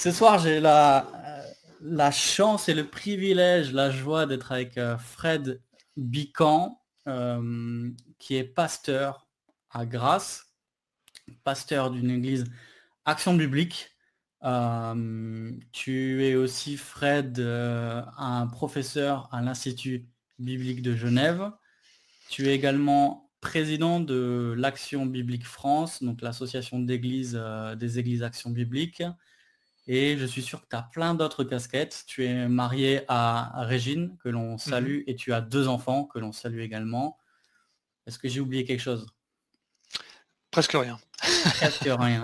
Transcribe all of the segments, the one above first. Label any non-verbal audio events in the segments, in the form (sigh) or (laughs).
Ce soir, j'ai la, la chance et le privilège, la joie d'être avec euh, Fred Bican, euh, qui est pasteur à Grasse, pasteur d'une église Action Biblique. Euh, tu es aussi, Fred, un professeur à l'Institut biblique de Genève. Tu es également président de l'Action biblique France, donc l'association d'églises, des églises Action biblique. Et je suis sûr que tu as plein d'autres casquettes. Tu es marié à Régine, que l'on mhm. salue, et tu as deux enfants, que l'on salue également. Est-ce que j'ai oublié quelque chose? Presque rien. Presque rien.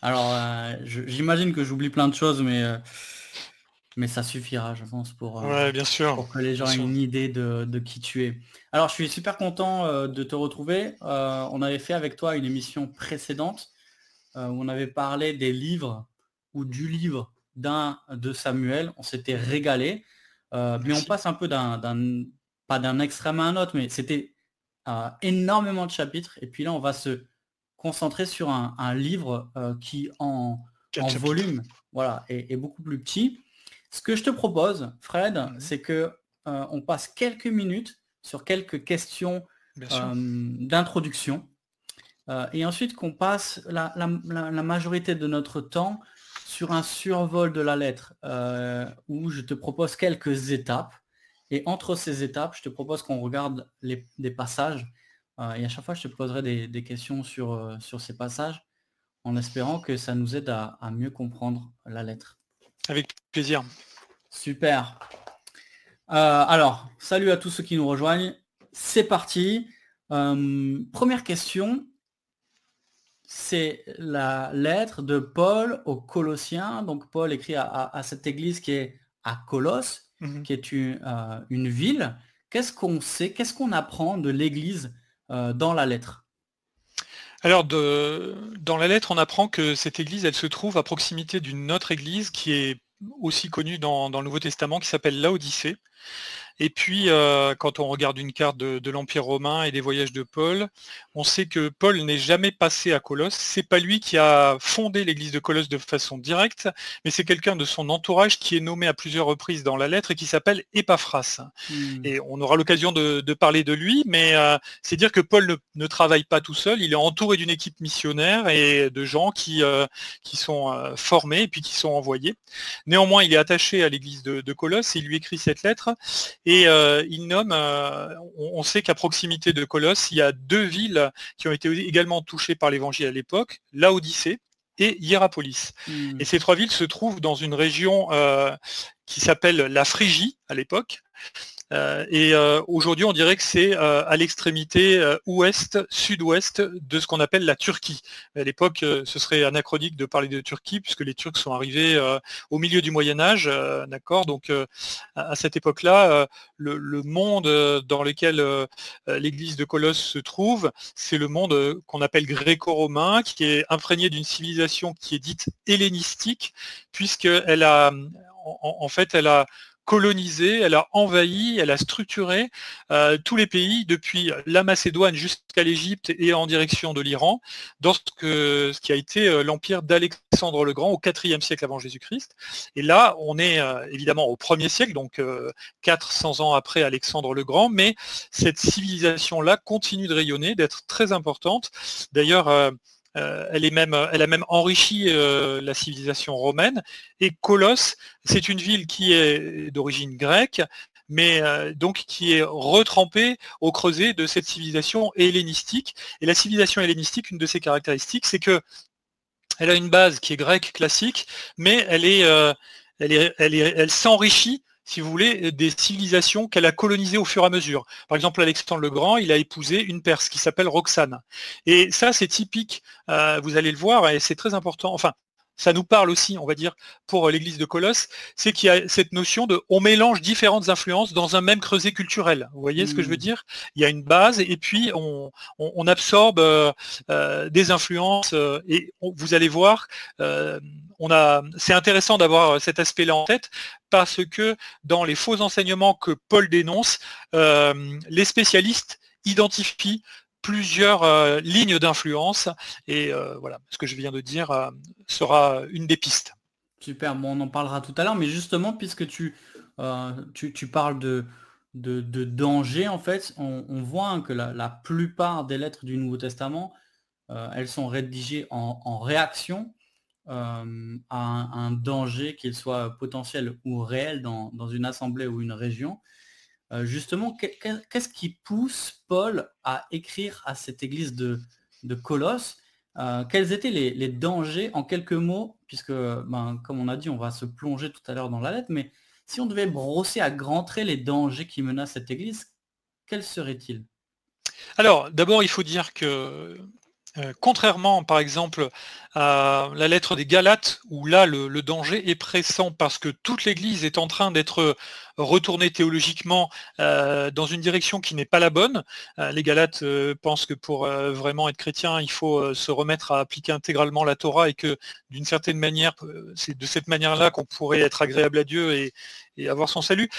Alors, euh, j'imagine que j'oublie plein de choses, mais, euh, mais ça suffira, je pense, pour, euh, bien sûr, pour que les gens aient une idée de, de, qui tu es. Alors, je suis super content de te retrouver. on avait fait avec toi une émission précédente où on avait parlé des livres ou du livre d'un de Samuel. On s'était régalé. Euh, mais on passe un peu d'un, pas d'un extrême à un autre, mais c'était euh, énormément de chapitres. Et puis là, on va se concentrer sur un, livre euh, qui en, volume voilà, est, beaucoup plus petit. Ce que je te propose, Fred, c'est que on passe quelques minutes sur quelques questions d'introduction. et ensuite qu'on passe la, majorité de notre temps sur un survol de la lettre euh, où je te propose quelques étapes. Et entre ces étapes, je te propose qu'on regarde les, des passages. Euh, et à chaque fois, je te poserai des, questions sur, euh, sur ces passages en espérant que ça nous aide à, mieux comprendre la lettre. Avec plaisir. Super. alors, salut à tous ceux qui nous rejoignent. C'est parti. première question c'est la lettre de Paul aux Colossiens. Donc Paul écrit à, cette église qui est à Colosse, mhm. qui est euh, une, ville. Qu'est-ce qu'on sait, qu'est-ce qu'on apprend de l'église euh, dans la lettre? Alors, dans la lettre, on apprend que cette église, elle se trouve à proximité d'une autre église qui est aussi connue dans, dans le Nouveau Testament, qui s'appelle Laodicée. Et puis, euh, quand on regarde une carte de, l'Empire romain et des voyages de Paul, on sait que Paul n'est jamais passé à Colosse. C'est pas lui qui a fondé l'église de Colosse de façon directe, mais c'est quelqu'un de son entourage qui est nommé à plusieurs reprises dans la lettre et qui s'appelle Epaphras. Hmm. Et on aura l'occasion de, parler de lui, mais euh, c'est dire que Paul ne, travaille pas tout seul. Il est entouré d'une équipe missionnaire et de gens qui, euh, qui sont formés et puis qui sont envoyés. Néanmoins, il est attaché à l'église de, de Colosse et il lui écrit cette lettre et euh, il nomme, euh, on, sait qu'à proximité de Colosse, il y a deux villes qui ont été également touchées par l'évangile à l'époque, Laodicée et Hierapolis. Hmm. Et ces trois villes se trouvent dans une région euh, qui s'appelle la Phrygie à l'époque, et euh, aujourd'hui, on dirait que c'est euh, à l'extrémité ouest, sud-ouest de ce qu'on appelle la Turquie. À l'époque, ce serait anachronique de parler de Turquie, puisque les Turcs sont arrivés au milieu du Moyen Âge, d'accord? Donc, à cette époque-là, le, monde dans lequel l'église de Colosse se trouve, c'est le monde qu'on appelle gréco-romain, qui est imprégné d'une civilisation qui est dite hellénistique, puisqu'elle a en, fait, elle a colonisé, elle a envahi, elle a structuré euh, tous les pays depuis la Macédoine jusqu'à l'Égypte et en direction de l'Iran, dans ce, qui a été euh, l'empire d'Alexandre le Grand au IVe siècle avant Jésus-Christ. Et là, on est euh, évidemment au 1er siècle, donc 400 ans après Alexandre le Grand, mais cette civilisation-là continue de rayonner, d'être très importante. D'ailleurs, euh, elle, est même, elle a même enrichi euh, la civilisation romaine. Et Colosse, c'est une ville qui est d'origine grecque, mais euh, donc qui est retrempée au creuset de cette civilisation hellénistique. Et la civilisation hellénistique, une de ses caractéristiques, c'est que elle a une base qui est grecque classique, mais elle est, elle, est, elle, est, elle s'enrichit si vous voulez, des civilisations qu'elle a colonisées au fur et à mesure. Par exemple, Alexandre le Grand, il a épousé une Perse qui s'appelle Roxane. Et ça, c'est typique, euh, vous allez le voir, et c'est très important. Enfin, ça nous parle aussi, on va dire, pour l'église de Colosse, c'est qu'il y a cette notion de on mélange différentes influences dans un même creuset culturel. Vous voyez ce que je veux mmh. dire? Il y a une base et puis on, absorbe euh, euh, des influences euh, et vous allez voir, on a, c'est intéressant d'avoir cet aspect-là en tête parce que dans les faux enseignements que Paul dénonce, les spécialistes identifient plusieurs euh, lignes d'influence et euh, voilà, ce que je viens de dire euh, sera une des pistes. Super, bon, on en parlera tout à l'heure, mais justement, puisque tu, tu, parles de, de, danger, en fait, on, voit que la, plupart des lettres du Nouveau Testament, elles sont rédigées en, réaction à un, danger, qu'il soit potentiel ou réel dans, dans, une assemblée ou une région. Euh, justement, qu'est-ce qui pousse Paul à écrire à cette église de, Colosse? Euh, Quels étaient les, dangers en quelques mots Puisque, ben, comme on a dit, on va se plonger tout à l'heure dans la lettre, mais si on devait brosser à grands traits les dangers qui menacent cette église, quels seraient-ils? Alors, d'abord, il faut dire que euh, contrairement, par exemple, à la lettre des Galates, où là, le, danger est pressant parce que toute l'Église est en train d'être retournée théologiquement euh, dans une direction qui n'est pas la bonne. Euh, les Galates pensent que pour vraiment être chrétien, il faut se remettre à appliquer intégralement la Torah et que d'une certaine manière, c'est de cette manière-là qu'on pourrait être agréable à Dieu et, avoir son salut.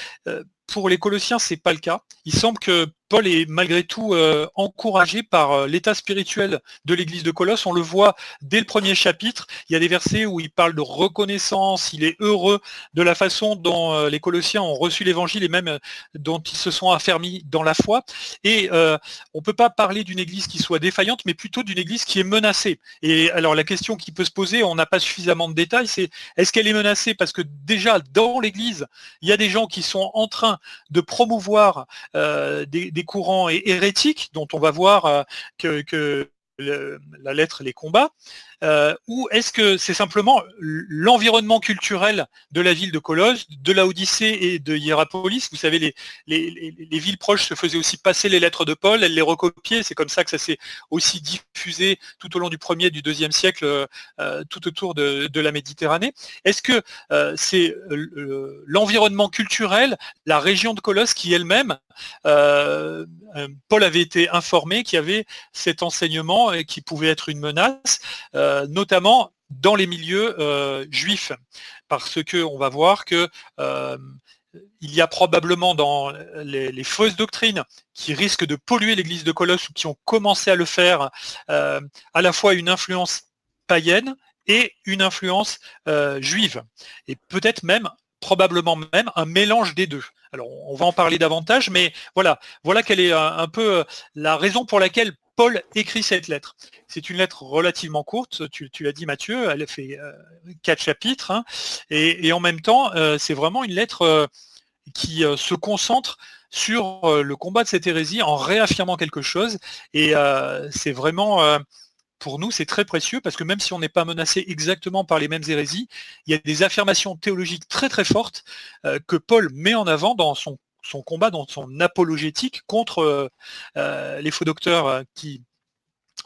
pour les Colossiens, c'est pas le cas. Il semble que Paul est malgré tout euh, encouragé par euh, l'état spirituel de l'église de Colosse. On le voit dès le premier chapitre. Il y a des versets où il parle de reconnaissance. Il est heureux de la façon dont euh, les Colossiens ont reçu l'évangile et même dont ils se sont affermis dans la foi. Et on ne peut pas parler d'une église qui soit défaillante, mais plutôt d'une église qui est menacée. Et alors la question qui peut se poser, on n'a pas suffisamment de détails, c'est est-ce qu'elle est menacée? Parce que déjà dans l'église, il y a des gens qui sont en train de promouvoir des des courants hérétiques dont on va voir euh, que, la lettre les combats, euh, ou est-ce que c'est simplement l'environnement culturel de la ville de Colosse, de la Odyssée et de Hierapolis Vous savez, les, les, villes proches se faisaient aussi passer les lettres de Paul, elles les recopiaient, c'est comme ça que ça s'est aussi diffusé tout au long du premier et du deuxième siècle euh, tout autour de, la Méditerranée. Est-ce que euh, c'est l'environnement culturel, la région de Colosse qui elle-même, Paul avait été informé qu'il y avait cet enseignement et qui pouvait être une menace notamment dans les milieux euh, juifs, parce que on va voir que euh, il y a probablement dans les, fausses doctrines qui risquent de polluer l'église de Colosse ou qui ont commencé à le faire à la fois une influence païenne et une influence juive. Et peut-être même, probablement même, un mélange des deux. Alors on va en parler davantage, mais voilà, voilà quelle est un peu la raison pour laquelle Paul écrit cette lettre. C'est une lettre relativement courte, tu, l'as dit Mathieu, elle fait euh, quatre chapitres, hein. et, en même temps, euh, c'est vraiment une lettre euh, qui se concentre sur le combat de cette hérésie en réaffirmant quelque chose, et c'est vraiment pour nous, c'est très précieux parce que même si on n'est pas menacé exactement par les mêmes hérésies, il y a des affirmations théologiques très très fortes que Paul met en avant dans son son combat, dans son apologétique contre euh, euh, les faux docteurs euh,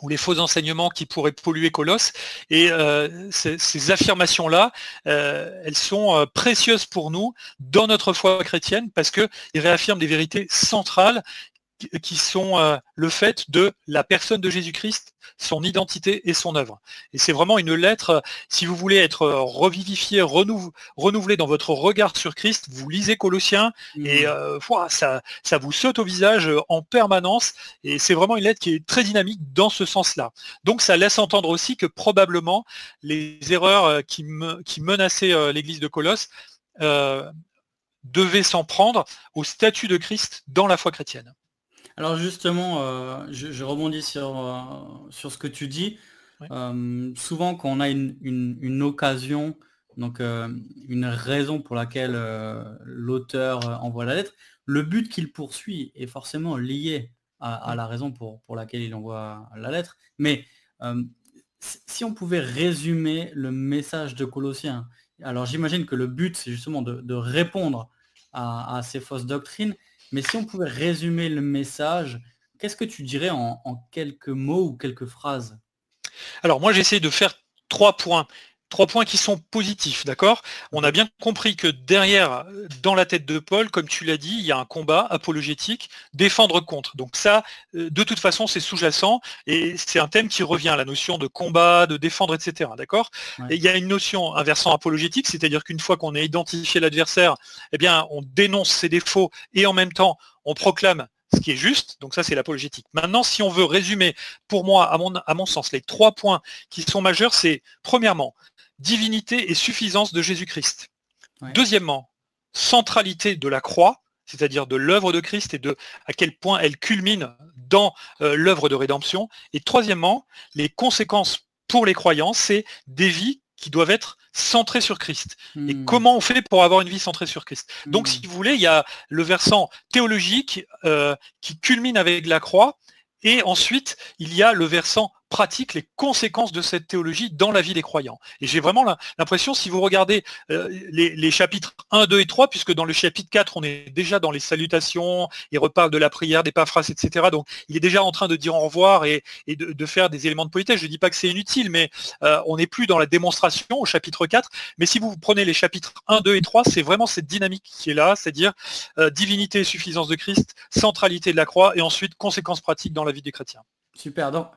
ou les faux enseignements qui pourraient polluer Colosse. Et ces, affirmations-là, elles sont précieuses pour nous dans notre foi chrétienne parce qu'ils réaffirment des vérités centrales qui sont euh, le fait de la personne de Jésus-Christ, son identité et son œuvre. Et c'est vraiment une lettre, euh, si vous voulez être euh, revivifié, renouvelé dans votre regard sur Christ, vous lisez Colossiens et mmh. ça, ça vous saute au visage en permanence. Et c'est vraiment une lettre qui est très dynamique dans ce sens-là. Donc ça laisse entendre aussi que probablement les erreurs qui, qui menaçaient l'église de Colosse devaient s'en prendre au statut de Christ dans la foi chrétienne. Alors justement, euh, je, rebondis sur, euh, sur ce que tu dis. Euh, souvent, quand on a une, occasion, donc une raison pour laquelle l'auteur envoie la lettre, le but qu'il poursuit est forcément lié à, la raison pour, pour, laquelle il envoie la lettre. Mais si on pouvait résumer le message de Colossiens, alors j'imagine que le but, c'est justement de, répondre à, ces fausses doctrines, mais si on pouvait résumer le message, qu'est-ce que tu dirais en, quelques mots ou quelques phrases? Alors moi j'essaie de faire trois points Trois points qui sont positifs, d'accord? On a bien compris que derrière, dans la tête de Paul, comme tu l'as dit, il y a un combat apologétique, défendre contre. Donc ça, euh, de toute façon, c'est sous-jacent et c'est un thème qui revient, la notion de combat, de défendre, etc. D'accord? Et il y a une notion, un versant apologétique, c'est-à-dire qu'une fois qu'on a identifié l'adversaire, eh bien, on dénonce ses défauts et en même temps, on proclame ce qui est juste. Donc ça, c'est l'apologétique. Maintenant, si on veut résumer, pour moi, à mon, à mon sens, les trois points qui sont majeurs, c'est premièrement, divinité et suffisance de Jésus-Christ. Deuxièmement, centralité de la croix, c'est-à-dire de l'œuvre de Christ et de à quel point elle culmine dans euh, l'œuvre de rédemption. Et troisièmement, les conséquences pour les croyants, c'est des vies qui doivent être centrées sur Christ. Et hmm. comment on fait pour avoir une vie centrée sur Christ? Donc, hmm. si vous voulez, il y a le versant théologique euh, qui culmine avec la croix, et ensuite, il y a le versant pratique les conséquences de cette théologie dans la vie des croyants. Et j'ai vraiment l'impression, si vous regardez euh, les, chapitres 1, 2 et 3, puisque dans le chapitre 4, on est déjà dans les salutations, il reparle de la prière, des paphrases, etc. Donc il est déjà en train de dire au revoir et, de, faire des éléments de politesse. Je ne dis pas que c'est inutile, mais euh, on n'est plus dans la démonstration au chapitre 4. Mais si vous prenez les chapitres 1, 2 et 3, c'est vraiment cette dynamique qui est là, c'est-à-dire euh, divinité suffisance de Christ, centralité de la croix, et ensuite conséquences pratiques dans la vie des chrétiens. Super. Donc,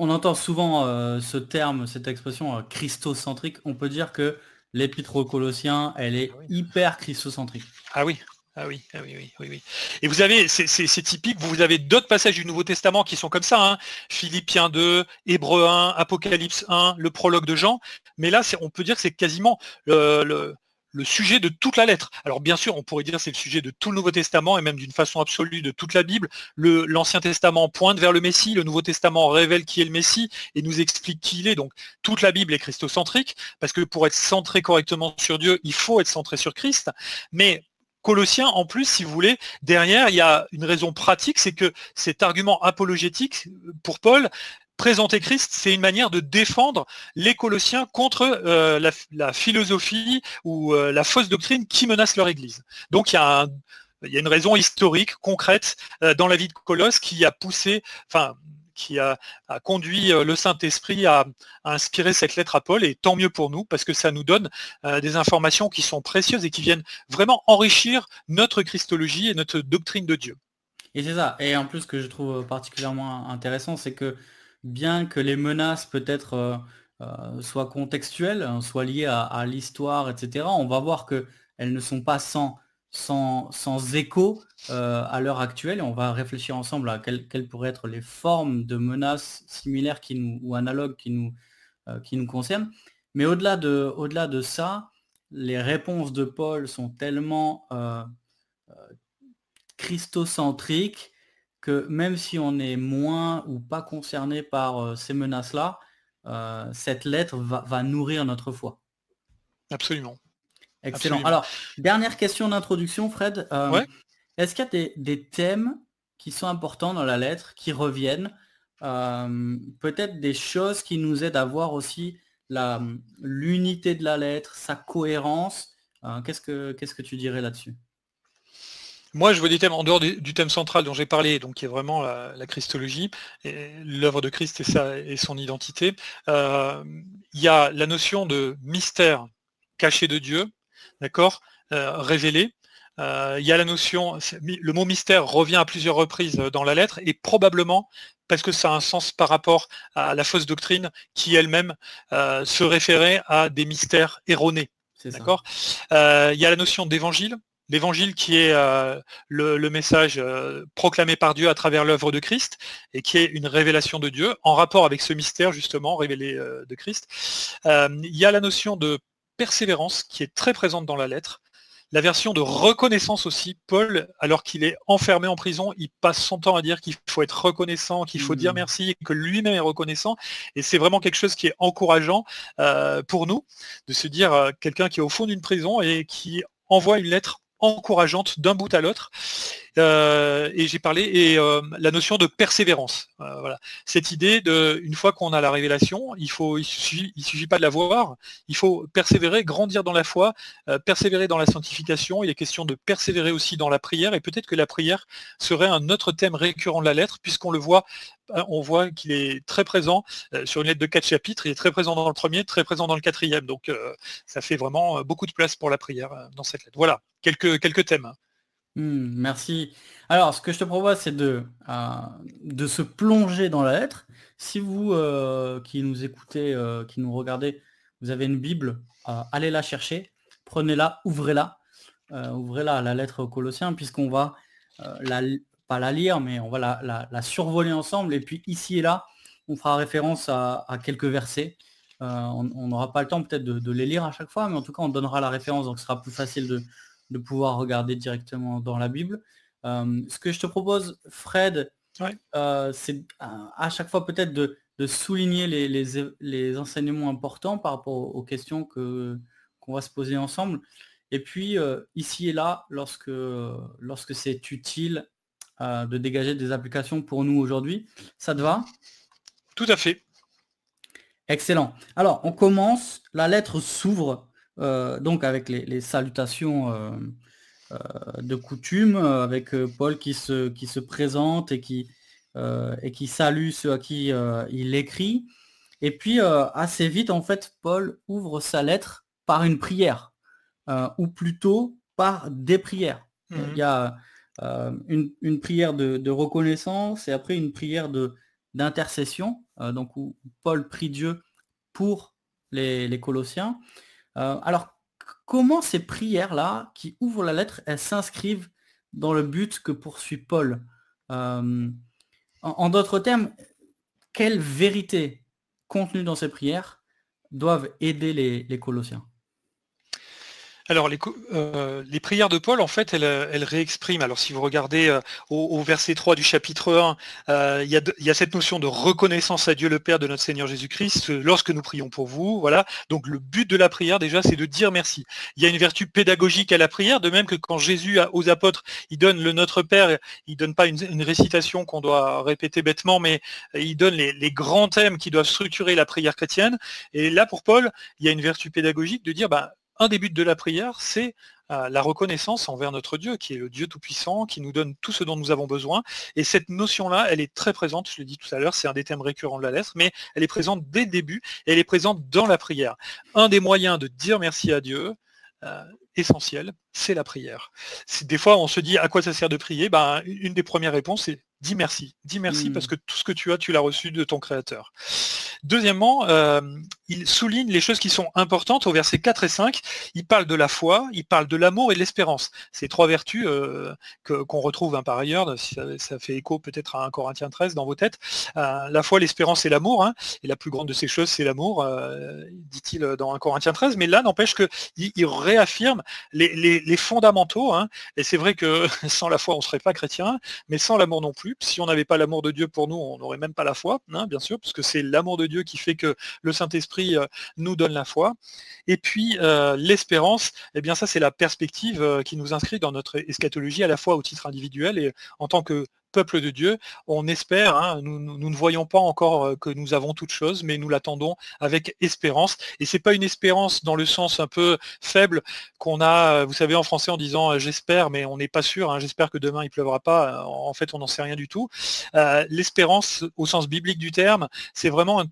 on entend souvent euh, ce terme, cette expression euh, christocentrique. On peut dire que l'épître aux Colossiens, elle est ah hyper christocentrique. Ah oui. Ah oui, ah oui, oui, oui, Et vous avez, c'est typique, vous avez d'autres passages du Nouveau Testament qui sont comme ça, hein. Philippiens 2, Hébreux 1, Apocalypse 1, le prologue de Jean. Mais là, on peut dire que c'est quasiment le, le sujet de toute la lettre. Alors bien sûr, on pourrait dire c'est le sujet de tout le Nouveau Testament et même d'une façon absolue de toute la Bible. L'Ancien Testament pointe vers le Messie, le Nouveau Testament révèle qui est le Messie et nous explique qui il est. Donc toute la Bible est christocentrique parce que pour être centré correctement sur Dieu, il faut être centré sur Christ. Mais Colossiens, en plus, si vous voulez, derrière, il y a une raison pratique, c'est que cet argument apologétique, pour Paul, présenter Christ, c'est une manière de défendre les Colossiens contre euh, la, philosophie ou euh, la fausse doctrine qui menace leur Église. Donc il y a, une raison historique, concrète, euh, dans la vie de Colosse qui a poussé, enfin, qui a, conduit le Saint-Esprit à, inspirer cette lettre à Paul, et tant mieux pour nous, parce que ça nous donne des informations qui sont précieuses et qui viennent vraiment enrichir notre Christologie et notre doctrine de Dieu. Et c'est ça. Et en plus, ce que je trouve particulièrement intéressant, c'est que bien que les menaces peut-être euh, euh, soient contextuelles, hein, soient liées à, l'histoire, etc., on va voir qu'elles ne sont pas sans, sans, sans écho euh, à l'heure actuelle et on va réfléchir ensemble à quelles, pourraient être les formes de menaces similaires qui nous, ou analogues qui nous, qui nous concernent. Mais au-delà de, au -delà de ça, les réponses de Paul sont tellement christocentriques que même si on est moins ou pas concerné par euh, ces menaces-là, euh, cette lettre va, nourrir notre foi. Absolument. Excellent. Alors, dernière question d'introduction, Fred. Euh, est-ce qu'il y a des, thèmes qui sont importants dans la lettre, qui reviennent? Peut-être des choses qui nous aident à voir aussi l'unité de la lettre, sa cohérence. Qu'est-ce que tu dirais là-dessus? Moi, je vois des thèmes en dehors du, thème central dont j'ai parlé, donc qui est vraiment la, Christologie, l'œuvre de Christ et, sa, et son identité. Euh, il y a la notion de mystère caché de Dieu, d'accord, euh, révélé. Euh, il y a la notion, le mot mystère revient à plusieurs reprises dans la lettre, et probablement parce que ça a un sens par rapport à la fausse doctrine qui elle-même se référait à des mystères erronés. D'accord Il y a la notion d'évangile, l'évangile qui est euh, le, message euh, proclamé par Dieu à travers l'œuvre de Christ et qui est une révélation de Dieu en rapport avec ce mystère justement révélé euh, de Christ. il y a la notion de persévérance qui est très présente dans la lettre. La version de reconnaissance aussi, Paul, alors qu'il est enfermé en prison, il passe son temps à dire qu'il faut être reconnaissant, qu'il faut dire mmh. merci, que lui-même est reconnaissant. Et c'est vraiment quelque chose qui est encourageant pour nous, de se dire quelqu'un qui est au fond d'une prison et qui envoie une lettre encourageante d'un bout à l'autre. Euh, et j'ai parlé et euh, la notion de persévérance. Euh, voilà. Cette idée de, une fois qu'on a la révélation, il faut, il suffit, suffit pas de la voir, il faut persévérer, grandir dans la foi, persévérer dans la sanctification. Il est question de persévérer aussi dans la prière, et peut-être que la prière serait un autre thème récurrent de la lettre, puisqu'on le voit, on voit qu'il est très présent sur une lettre de quatre chapitres. Il est très présent dans le premier, très présent dans le quatrième. Donc, ça fait vraiment beaucoup de place pour la prière dans cette lettre. Voilà, quelques quelques thèmes. Mmh, merci. Alors, ce que je te propose, c'est de, euh, se plonger dans la lettre. Si vous euh, qui nous écoutez, euh, qui nous regardez, vous avez une Bible, allez la chercher, prenez-la, ouvrez-la, ouvrez-la la lettre aux Colossiens, puisqu'on va pas la lire, mais on va la, survoler ensemble. Et puis ici et là, on fera référence à, quelques versets. on n'aura pas le temps peut-être de, les lire à chaque fois, mais en tout cas, on donnera la référence, donc ce sera plus facile de, de pouvoir regarder directement dans la Bible. Euh, ce que je te propose, Fred, euh, c'est à, chaque fois peut-être de, souligner les, les, enseignements importants par rapport aux questions que qu'on va se poser ensemble. Et puis, euh, ici et là, lorsque, lorsque c'est utile de dégager des applications pour nous aujourd'hui, ça te va? Tout à fait. Excellent. Alors, on commence, la lettre s'ouvre euh, donc avec les, salutations euh, euh, de coutume, avec Paul qui se, qui se présente et qui, et qui salue ceux à qui il écrit. Et puis assez vite, en fait, Paul ouvre sa lettre par une prière, ou plutôt par des prières. Mmh il y a une, prière de, reconnaissance et après une prière de d'intercession, donc où Paul prie Dieu pour les, les Colossiens. Euh, alors, comment ces prières-là, qui ouvrent la lettre, elles s'inscrivent dans le but que poursuit Paul? Euh, En, d'autres termes, quelles vérités contenues dans ces prières doivent aider les Colossiens? Alors, euh, les, prières de Paul, en fait, elles, réexpriment. Alors, si vous regardez euh, au, verset 3 du chapitre 1, euh, il y, a cette notion de reconnaissance à Dieu le Père de notre Seigneur Jésus-Christ lorsque nous prions pour vous. Voilà. Donc, le but de la prière, déjà, c'est de dire merci. Il y a une vertu pédagogique à la prière, de même que quand Jésus, aux apôtres, il donne le Notre Père, il donne pas une, récitation qu'on doit répéter bêtement, mais il donne les, les grands thèmes qui doivent structurer la prière chrétienne. Et là, pour Paul, il y a une vertu pédagogique de dire, bah, un des buts de la prière, c'est euh, la reconnaissance envers notre Dieu, qui est le Dieu Tout-Puissant, qui nous donne tout ce dont nous avons besoin. Et cette notion-là, elle est très présente, je l'ai dit tout à l'heure, c'est un des thèmes récurrents de la lettre, mais elle est présente dès le début, et elle est présente dans la prière. Un des moyens de dire merci à Dieu, euh, essentiel, c'est la prière. Des fois, on se dit à quoi ça sert de prier? Ben, Une des premières réponses, c'est dis merci. Dis merci parce mmh. que tout ce que tu as, tu l'as reçu de ton Créateur. Deuxièmement, euh, il souligne les choses qui sont importantes au verset 4 et 5. Il parle de la foi, il parle de l'amour et de l'espérance. Ces trois vertus euh, qu'on retrouve hein, par ailleurs, ça, fait écho peut-être à 1 Corinthiens 13 dans vos têtes. Euh, la foi, l'espérance et l'amour. Hein. et la plus grande de ces choses, c'est l'amour, dit-il dans 1 Corinthiens 13. Mais là, n'empêche qu'il il réaffirme les, fondamentaux. Hein. et c'est vrai que (laughs) sans la foi, on ne serait pas chrétien, mais sans l'amour non plus. Si on n'avait pas l'amour de Dieu pour nous, on n'aurait même pas la foi, hein, bien sûr, parce que c'est l'amour de Dieu qui fait que le Saint-Esprit euh, nous donne la foi. Et puis euh, l'espérance, eh bien ça c'est la perspective euh, qui nous inscrit dans notre eschatologie à la fois au titre individuel et en tant que peuple de Dieu, on espère, hein, nous, ne voyons pas encore euh, que nous avons toute chose, mais nous l'attendons avec espérance. Et c'est pas une espérance dans le sens un peu faible qu'on a, euh, vous savez, en français en disant euh, j'espère, mais on n'est pas sûr, hein, j'espère que demain il pleuvra pas. En fait, on n'en sait rien du tout. L'espérance, au sens biblique du terme, c'est vraiment un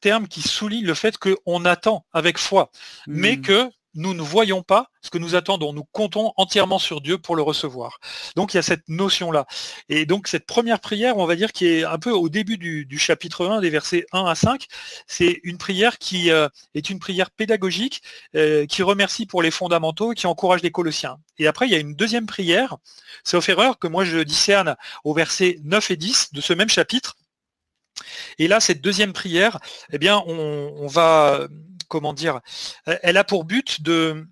terme qui souligne le fait qu'on attend avec foi, mais mmh. que nous ne voyons pas ce que nous attendons, nous comptons entièrement sur Dieu pour le recevoir. Donc il y a cette notion-là. Et donc cette première prière, on va dire, qui est un peu au début du, chapitre 1, des versets 1 à 5, c'est une prière qui euh, est une prière pédagogique, euh, qui remercie pour les fondamentaux, qui encourage les Colossiens. Et après, il y a une deuxième prière, au erreur que moi je discerne au verset 9 et 10 de ce même chapitre. Et là, cette deuxième prière, eh bien, on va comment dire, elle a pour but de,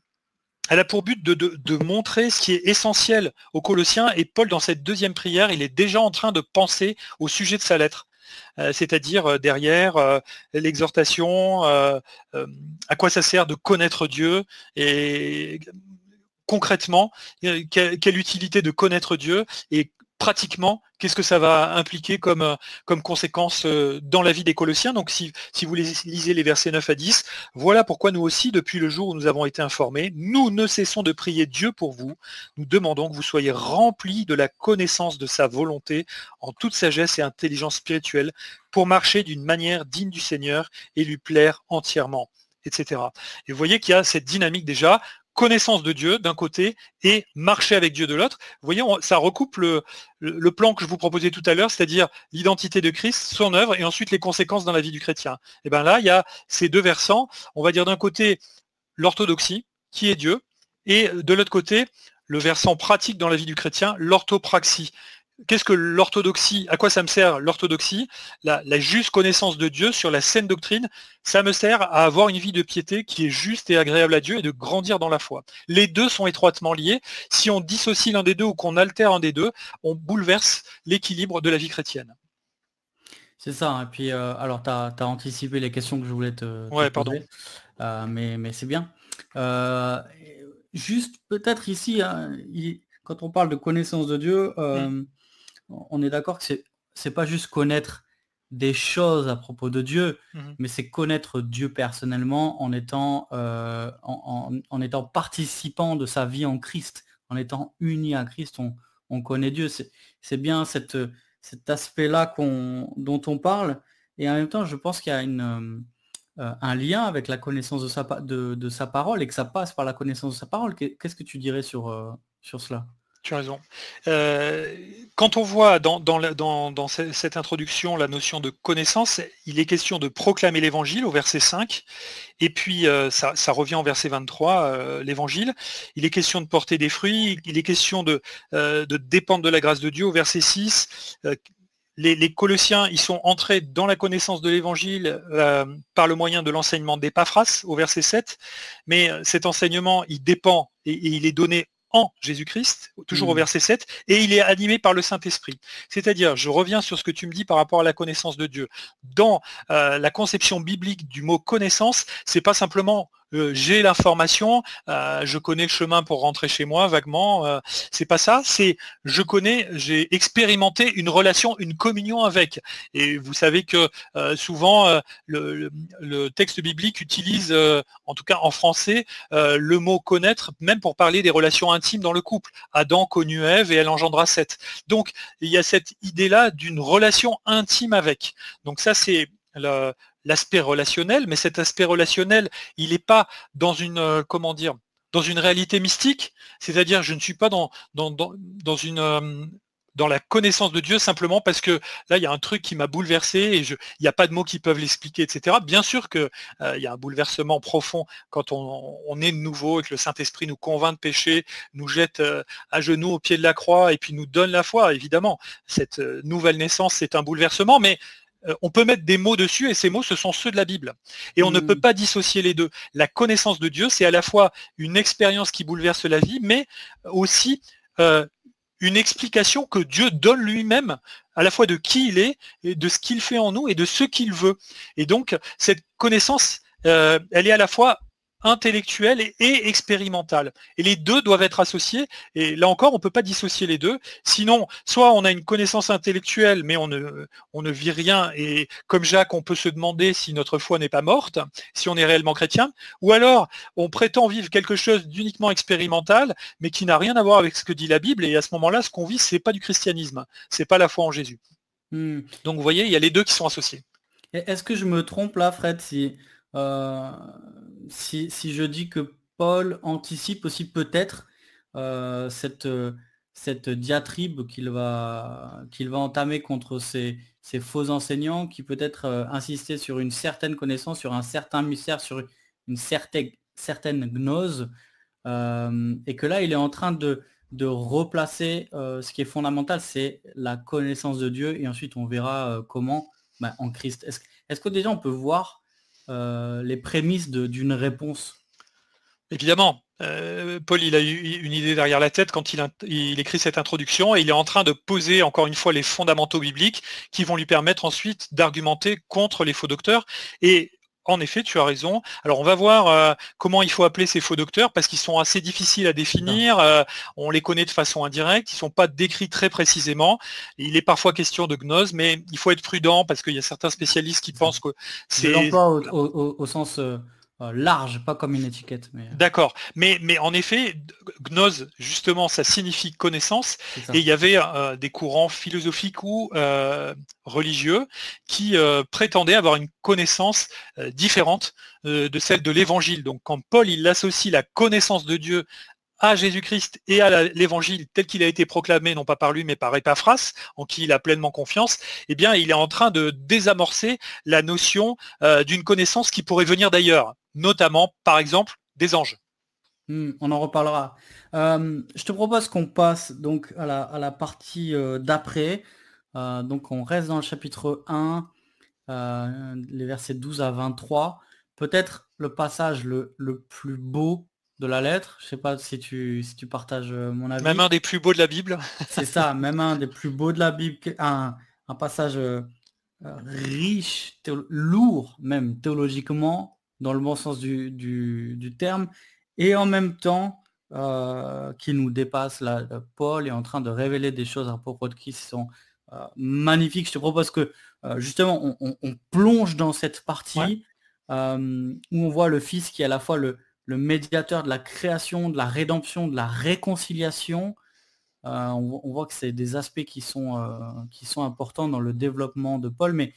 montrer ce qui est essentiel aux Colossiens. Et Paul, dans cette deuxième prière, il est déjà en train de penser au sujet de sa lettre. Euh, c'est-à-dire euh, derrière euh, l'exhortation, à quoi ça sert de connaître Dieu et concrètement, quelle, utilité de connaître Dieu et pratiquement, qu'est-ce que ça va impliquer comme, euh, conséquence euh, dans la vie des Colossiens? Donc si, si vous lisez les versets 9 à 10, voilà pourquoi nous aussi, depuis le jour où nous avons été informés, nous ne cessons de prier Dieu pour vous. Nous demandons que vous soyez remplis de la connaissance de sa volonté en toute sagesse et intelligence spirituelle pour marcher d'une manière digne du Seigneur et lui plaire entièrement etc. Et vous voyez qu'il y a cette dynamique déjà connaissance de Dieu d'un côté et marcher avec Dieu de l'autre. Vous voyez, ça recoupe le, plan que je vous proposais tout à l'heure, c'est-à-dire l'identité de Christ, son œuvre et ensuite les conséquences dans la vie du chrétien. Et bien là, il y a ces deux versants. On va dire d'un côté l'orthodoxie, qui est Dieu, et de l'autre côté, le versant pratique dans la vie du chrétien, l'orthopraxie, qu'est-ce que l'orthodoxie, à quoi ça me sert l'orthodoxie? La, juste connaissance de Dieu sur la saine doctrine, ça me sert à avoir une vie de piété qui est juste et agréable à Dieu et de grandir dans la foi. Les deux sont étroitement liés. Si on dissocie l'un des deux ou qu'on altère un des deux, on bouleverse l'équilibre de la vie chrétienne. C'est ça. Et puis, euh, alors, tu as, anticipé les questions que je voulais te, ouais, pardon. Euh, mais, mais c'est bien. Euh, juste peut-être ici, hein, quand on parle de connaissance de Dieu, mmh on est d'accord que c'est c'est pas juste connaître des choses à propos de Dieu, mmh mais c'est connaître Dieu personnellement en étant, euh, en, étant participant de sa vie en Christ, en étant uni à Christ, on, connaît Dieu. C'est bien cette, cet aspect-là dont on parle. Et en même temps, je pense qu'il y a une, euh, un lien avec la connaissance de sa, de, sa, parole et que ça passe par la connaissance de sa parole. Qu'est-ce que tu dirais sur, euh, sur cela? Tu as raison. Euh, quand on voit dans, dans, cette introduction la notion de connaissance, il est question de proclamer l'évangile au verset 5, et puis euh, ça, revient au verset 23, euh, l'évangile. Il est question de porter des fruits, il est question de, de dépendre de la grâce de Dieu au verset 6. Les, Colossiens, ils sont entrés dans la connaissance de l'évangile par le moyen de l'enseignement d'Épaphras au verset 7, mais cet enseignement, il dépend et il est donné Jésus-Christ, toujours au mmh. verset 7, et il est animé par le Saint-Esprit. C'est-à-dire, je reviens sur ce que tu me dis par rapport à la connaissance de Dieu. Dans euh, la conception biblique du mot connaissance, c'est pas simplement euh, j'ai l'information, euh, je connais le chemin pour rentrer chez moi vaguement. Euh, c'est pas ça, c'est je connais, j'ai expérimenté une relation, une communion avec. Et vous savez que souvent le, texte biblique utilise, en tout cas en français, le mot connaître, même pour parler des relations intimes dans le couple. Adam connut Ève et elle engendra Seth. Donc il y a cette idée-là d'une relation intime avec. Donc ça c'est l'aspect relationnel, mais cet aspect relationnel, il n'est pas dans une, euh, dans une réalité mystique, c'est-à-dire je ne suis pas dans, dans, dans, une, euh, dans la connaissance de Dieu simplement parce que là, il y a un truc qui m'a bouleversé et il n'y a pas de mots qui peuvent l'expliquer, etc. Bien sûr qu'il euh, y a un bouleversement profond quand on, on, est nouveau et que le Saint-Esprit nous convainc de pécher, nous jette à genoux au pied de la croix et puis nous donne la foi, évidemment. Cette nouvelle naissance, c'est un bouleversement, mais on peut mettre des mots dessus et ces mots, ce sont ceux de la Bible. Et on ne peut mm. pas dissocier les deux. La connaissance de Dieu, c'est à la fois une expérience qui bouleverse la vie, mais aussi euh, une explication que Dieu donne lui-même à la fois de qui il est, et de ce qu'il fait en nous et de ce qu'il veut. Et donc, cette connaissance, euh, elle est à la fois intellectuelle et, expérimentale. Et les deux doivent être associés. Et là encore, on ne peut pas dissocier les deux. Sinon, soit on a une connaissance intellectuelle, mais on ne, on ne vit rien. Et comme Jacques, on peut se demander si notre foi n'est pas morte, si on est réellement chrétien. Ou alors, on prétend vivre quelque chose d'uniquement expérimental, mais qui n'a rien à voir avec ce que dit la Bible. Et à ce moment-là, ce qu'on vit, c'est pas du christianisme. C'est pas la foi en Jésus. Hmm. Donc vous voyez, il y a les deux qui sont associés. Est-ce que je me trompe là, Fred, si euh, si, je dis que Paul anticipe aussi peut-être euh, cette, cette diatribe qu'il va, qu'il va entamer contre ces, faux enseignants, qui peut-être euh, insister sur une certaine connaissance, sur un certain mystère, sur une certaine, certaine gnose, et que là, il est en train de, de replacer ce qui est fondamental, c'est la connaissance de Dieu, et ensuite on verra comment bah, en Christ. Est-ce, est-ce que déjà on peut voir euh, les prémices d'une réponse Évidemment. Euh, Paul, il a eu une idée derrière la tête quand il, écrit cette introduction et il est en train de poser encore une fois les fondamentaux bibliques qui vont lui permettre ensuite d'argumenter contre les faux docteurs. Et en effet, tu as raison. Alors on va voir euh, comment il faut appeler ces faux docteurs parce qu'ils sont assez difficiles à définir. Euh, on les connaît de façon indirecte, ils ne sont pas décrits très précisément. Il est parfois question de gnose, mais il faut être prudent parce qu'il y a certains spécialistes qui pensent que c'est l'emploi au, sens euh, large, pas comme une étiquette. Mais... Euh. D'accord, mais, mais en effet, gnose, justement, ça signifie connaissance, et il y avait euh, des courants philosophiques ou religieux qui prétendaient avoir une connaissance différente de celle de l'évangile. Donc quand Paul il associe la connaissance de Dieu à Jésus-Christ et à l'évangile tel qu'il a été proclamé, non pas par lui, mais par Epaphras, en qui il a pleinement confiance, eh bien, il est en train de désamorcer la notion d'une connaissance qui pourrait venir d'ailleurs notamment, par exemple, des anges. Hmm, on en reparlera. Euh, je te propose qu'on passe donc à la, partie euh, d'après. Euh, donc on reste dans le chapitre 1, les versets 12 à 23. Peut-être le passage le, plus beau de la lettre. Je sais pas si tu, si tu partages mon avis. Même un des plus beaux de la Bible. (laughs) C'est ça, même un des plus beaux de la Bible. Un, un passage riche, lourd même théologiquement, dans le bon sens du, terme, et en même temps euh, qui nous dépasse. Là, Paul est en train de révéler des choses à propos de qui sont euh, magnifiques. Je te propose que euh, justement on, plonge dans cette partie où on voit le Fils qui est à la fois le, médiateur de la création, de la rédemption, de la réconciliation. On, on, voit que c'est des aspects qui sont, qui sont importants dans le développement de Paul, mais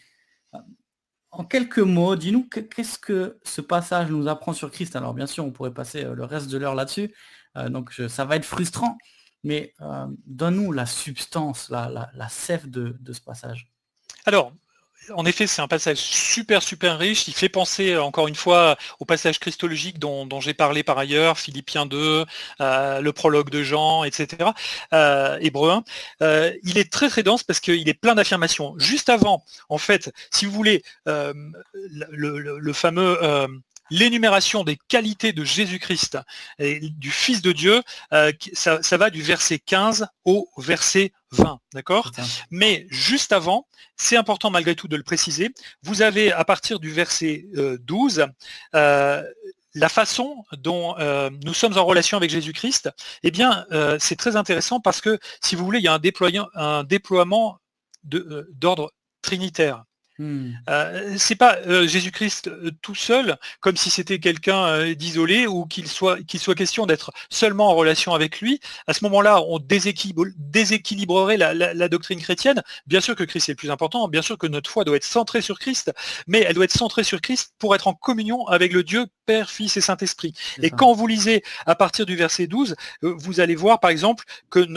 en quelques mots, dis-nous qu'est-ce que ce passage nous apprend sur Christ? Alors bien sûr, on pourrait passer euh, le reste de l'heure là-dessus, euh, donc ça va être frustrant, mais euh, donne-nous la substance, la, la, sève de, de, ce passage. Alors, en effet, c'est un passage super, super riche. Il fait penser, euh, encore une fois, au passage christologique dont, j'ai parlé par ailleurs, Philippiens 2, euh, le prologue de Jean, etc., euh, Hébreu 1. il est très, très dense parce qu'il est plein d'affirmations. Juste avant, en fait, si vous voulez, le, fameux l'énumération des qualités de Jésus-Christ et du Fils de Dieu, ça, ça, va du verset 15 au verset 20, d'accord? Mais juste avant, c'est important malgré tout de le préciser, vous avez à partir du verset 12 euh, euh, la façon dont euh, nous sommes en relation avec Jésus-Christ, eh bien, c'est très intéressant parce que, si vous voulez, il y a un, un déploiement d'ordre trinitaire. Hmm. Euh, c'est pas euh, Jésus-Christ euh, tout seul, comme si c'était quelqu'un d'isolé ou qu'il soit, qu'il soit question d'être seulement en relation avec lui. À ce moment-là, on déséquilibrerait la, doctrine chrétienne. Bien sûr que Christ est le plus important, bien sûr que notre foi doit être centrée sur Christ, mais elle doit être centrée sur Christ pour être en communion avec le Dieu Père, Fils et Saint-Esprit. Et quand vous lisez à partir du verset 12, vous allez voir par exemple que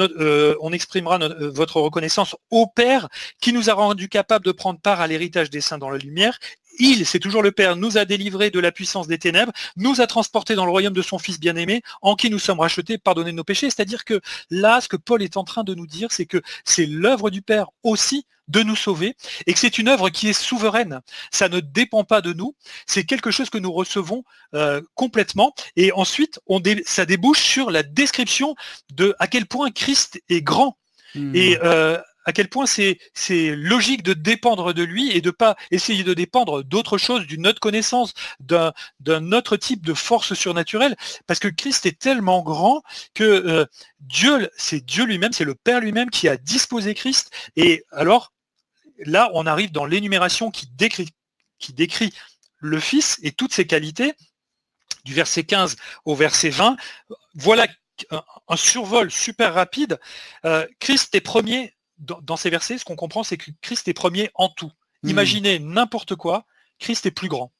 on exprimera votre reconnaissance au Père qui nous a rendu capable de prendre part à l'héritage des saints dans la lumière. Il, c'est toujours le Père, nous a délivrés de la puissance des ténèbres, nous a transportés dans le royaume de son Fils bien-aimé, en qui nous sommes rachetés, pardonnés de nos péchés. C'est-à-dire que là, ce que Paul est en train de nous dire, c'est que c'est l'œuvre du Père aussi de nous sauver et que c'est une œuvre qui est souveraine. Ça ne dépend pas de nous, c'est quelque chose que nous recevons euh, complètement et ensuite on ça débouche sur la description de à quel point Christ est grand. Hmm. Et euh, à quel point c'est logique de dépendre de lui et de pas essayer de dépendre d'autre chose, d'une autre connaissance, d'un autre type de force surnaturelle, parce que Christ est tellement grand que euh, Dieu, c'est Dieu lui-même, c'est le Père lui-même qui a disposé Christ. Et alors, là, on arrive dans l'énumération qui décrit, qui décrit le Fils et toutes ses qualités, du verset 15 au verset 20. Voilà un, survol super rapide. Euh, Christ est premier dans, ces versets, ce qu'on comprend, c'est que Christ est premier en tout. Hmm. Imaginez n'importe quoi, Christ est plus grand.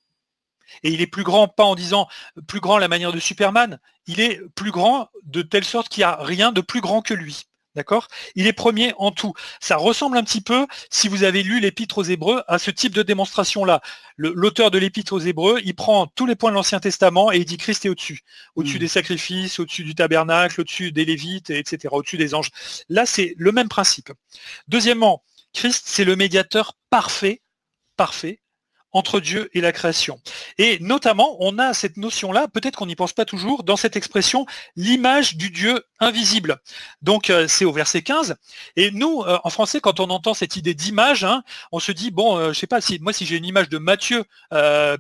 Et il est plus grand, pas en disant plus grand la manière de Superman, il est plus grand de telle sorte qu'il n'y a rien de plus grand que lui. D'accord? Il est premier en tout. Ça ressemble un petit peu, si vous avez lu l'Épître aux Hébreux, à ce type de démonstration-là. L'auteur de l'Épître aux Hébreux, il prend tous les points de l'Ancien Testament et il dit Christ est au-dessus. Au-dessus hmm. des sacrifices, au-dessus du tabernacle, au-dessus des Lévites, etc., au-dessus des anges. Là, c'est le même principe. Deuxièmement, Christ, c'est le médiateur parfait, parfait, entre Dieu et la création. Et notamment, on a cette notion-là, peut-être qu'on n'y pense pas toujours, dans cette expression, l'image du Dieu invisible. Donc euh, c'est au verset 15. Et nous, euh, en français, quand on entend cette idée d'image, hein, on se dit, bon, euh, je sais pas, si moi si j'ai une image de Matthieu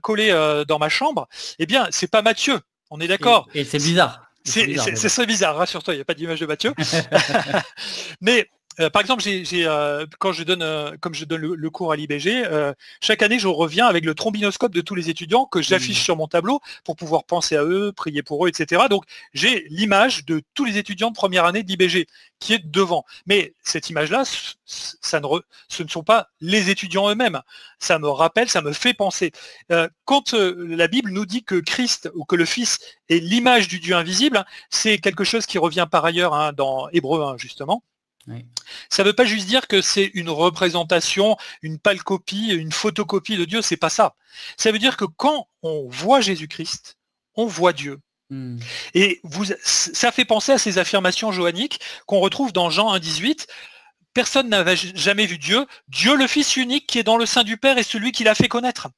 collée dans ma chambre, eh bien, c'est pas Matthieu. On est d'accord. Et, c'est bizarre. C'est bizarre, bizarre, rassure-toi, il n'y a pas d'image de Matthieu. (laughs) Mais euh, par exemple, euh, quand je donne, euh, comme je donne le, cours à l'IBG, chaque année, je reviens avec le trombinoscope de tous les étudiants que j'affiche mmh. sur mon tableau pour pouvoir penser à eux, prier pour eux, etc. Donc, j'ai l'image de tous les étudiants de première année d'IBG qui est devant. Mais cette image-là, ça ne ce ne sont pas les étudiants eux-mêmes. Ça me rappelle, ça me fait penser. quand la Bible nous dit que Christ ou que le Fils est l'image du Dieu invisible, c'est quelque chose qui revient par ailleurs hein, dans Hébreu 1, justement. Ça ne veut pas juste dire que c'est une représentation, une pâle copie, une photocopie de Dieu, c'est pas ça. Ça veut dire que quand on voit Jésus-Christ, on voit Dieu. Hmm. Et vous, ça fait penser à ces affirmations johanniques qu'on retrouve dans Jean 1,18 personne n'avait jamais vu Dieu, Dieu le Fils unique qui est dans le sein du Père est celui qui l'a fait connaître.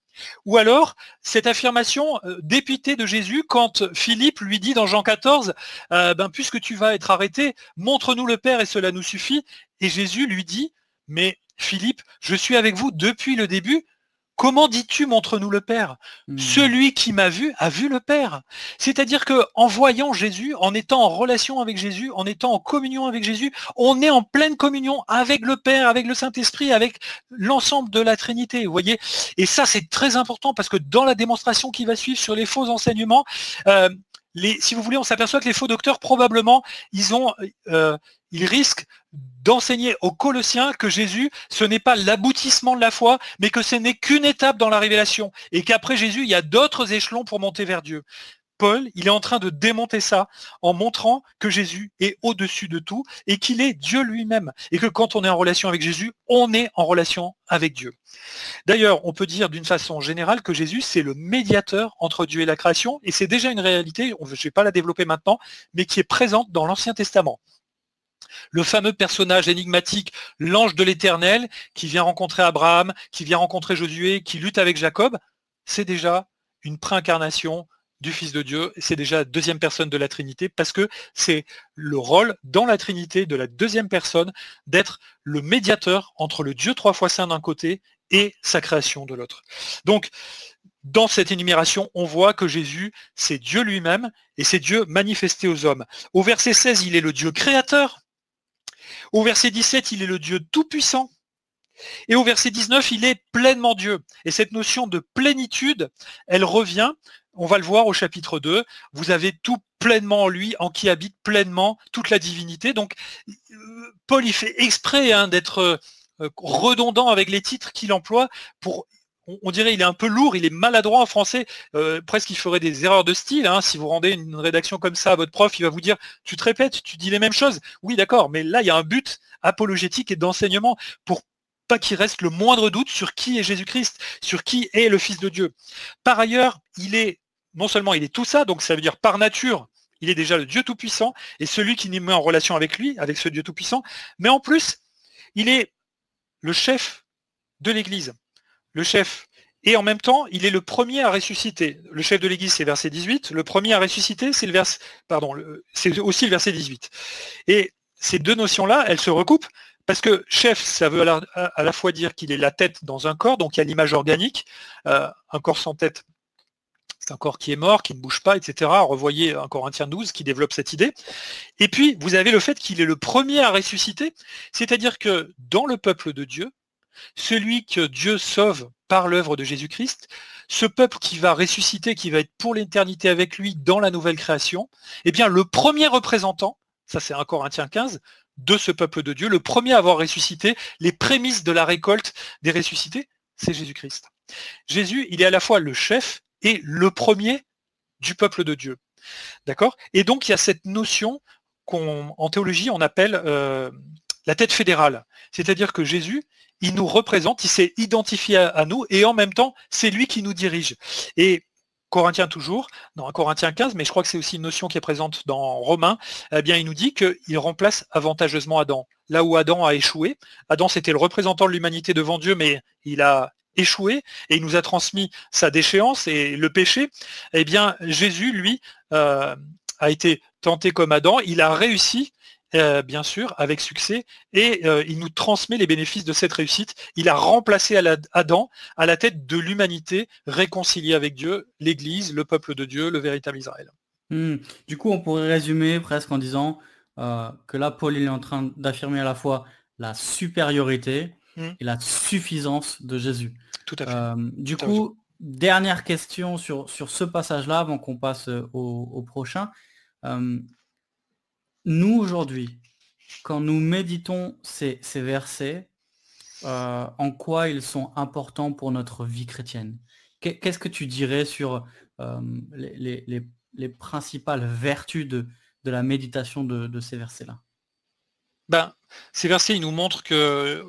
Ou alors, cette affirmation euh, députée de Jésus quand Philippe lui dit dans Jean 14, euh, ben, puisque tu vas être arrêté, montre-nous le Père et cela nous suffit. Et Jésus lui dit, mais Philippe, je suis avec vous depuis le début, Comment dis-tu montre-nous le Père? Hmm. Celui qui m'a vu a vu le Père. C'est-à-dire que en voyant Jésus, en étant en relation avec Jésus, en étant en communion avec Jésus, on est en pleine communion avec le Père, avec le Saint-Esprit, avec l'ensemble de la Trinité. Vous voyez? Et ça, c'est très important parce que dans la démonstration qui va suivre sur les faux enseignements, euh, les, si vous voulez, on s'aperçoit que les faux docteurs, probablement, ils ont, euh, ils risquent d'enseigner aux Colossiens que Jésus, ce n'est pas l'aboutissement de la foi, mais que ce n'est qu'une étape dans la révélation, et qu'après Jésus, il y a d'autres échelons pour monter vers Dieu. Paul, il est en train de démonter ça en montrant que Jésus est au-dessus de tout et qu'il est Dieu lui-même. Et que quand on est en relation avec Jésus, on est en relation avec Dieu. D'ailleurs, on peut dire d'une façon générale que Jésus, c'est le médiateur entre Dieu et la création. Et c'est déjà une réalité, je ne vais pas la développer maintenant, mais qui est présente dans l'Ancien Testament le fameux personnage énigmatique, l'ange de l'éternel, qui vient rencontrer Abraham, qui vient rencontrer Josué, qui lutte avec Jacob, c'est déjà une préincarnation du Fils de Dieu, c'est déjà la deuxième personne de la Trinité, parce que c'est le rôle dans la Trinité de la deuxième personne d'être le médiateur entre le Dieu trois fois saint d'un côté et sa création de l'autre. Donc, dans cette énumération, on voit que Jésus, c'est Dieu lui-même et c'est Dieu manifesté aux hommes. Au verset 16, il est le Dieu créateur, au verset 17, il est le Dieu tout-puissant. Et au verset 19, il est pleinement Dieu. Et cette notion de plénitude, elle revient, on va le voir au chapitre 2, vous avez tout pleinement en lui, en qui habite pleinement toute la divinité. Donc, euh, Paul, il fait exprès hein, d'être euh, redondant avec les titres qu'il emploie pour on, dirait il est un peu lourd, il est maladroit en français, euh, presque il ferait des erreurs de style. Hein. Si vous rendez une rédaction comme ça à votre prof, il va vous dire tu te répètes, tu dis les mêmes choses. Oui, d'accord, mais là il y a un but apologétique et d'enseignement pour pas qu'il reste le moindre doute sur qui est Jésus-Christ, sur qui est le Fils de Dieu. Par ailleurs, il est non seulement il est tout ça, donc ça veut dire par nature, il est déjà le Dieu Tout-Puissant et celui qui nous met en relation avec lui, avec ce Dieu Tout-Puissant, mais en plus, il est le chef de l'Église le chef. Et en même temps, il est le premier à ressusciter. Le chef de l'Église, c'est verset 18. Le premier à ressusciter, c'est aussi le verset 18. Et ces deux notions-là, elles se recoupent parce que chef, ça veut à la, fois dire qu'il est la tête dans un corps, donc il y a l'image organique. Euh, un corps sans tête, c'est un corps qui est mort, qui ne bouge pas, etc. Revoyez un Corinthien 12 qui développe cette idée. Et puis, vous avez le fait qu'il est le premier à ressusciter, c'est-à-dire que dans le peuple de Dieu, celui que Dieu sauve par l'œuvre de Jésus-Christ, ce peuple qui va ressusciter, qui va être pour l'éternité avec lui dans la nouvelle création, eh bien le premier représentant, ça c'est un Corinthiens 15, de ce peuple de Dieu, le premier à avoir ressuscité, les prémices de la récolte des ressuscités, c'est Jésus-Christ. Jésus, il est à la fois le chef et le premier du peuple de Dieu. D'accord? Et donc il y a cette notion qu'en théologie on appelle euh, la tête fédérale. C'est-à-dire que Jésus, il nous représente, il s'est identifié à, nous et en même temps, c'est lui qui nous dirige. Et Corinthiens toujours, dans Corinthiens 15, mais je crois que c'est aussi une notion qui est présente dans Romains, eh bien, il nous dit qu'il remplace avantageusement Adam. Là où Adam a échoué, Adam c'était le représentant de l'humanité devant Dieu, mais il a échoué et il nous a transmis sa déchéance et le péché, eh bien Jésus, lui, euh, a été tenté comme Adam, il a réussi, euh, bien sûr, avec succès, et euh, il nous transmet les bénéfices de cette réussite. Il a remplacé Adam à la tête de l'humanité, réconciliée avec Dieu, l'Église, le peuple de Dieu, le véritable Israël. Hmm. Du coup, on pourrait résumer presque en disant que là, Paul il est en train d'affirmer à la fois la supériorité hmm. et la suffisance de Jésus. Tout à fait. Euh, du coup, dernière question sur, sur ce passage-là avant qu'on passe euh, au, prochain. Euh, nous, aujourd'hui, quand nous méditons ces, versets, en quoi ils sont importants pour notre vie chrétienne? Qu'est-ce que tu dirais sur les, principales vertus de, la méditation de, ces versets-là? Ben, Ces versets, ils nous montrent que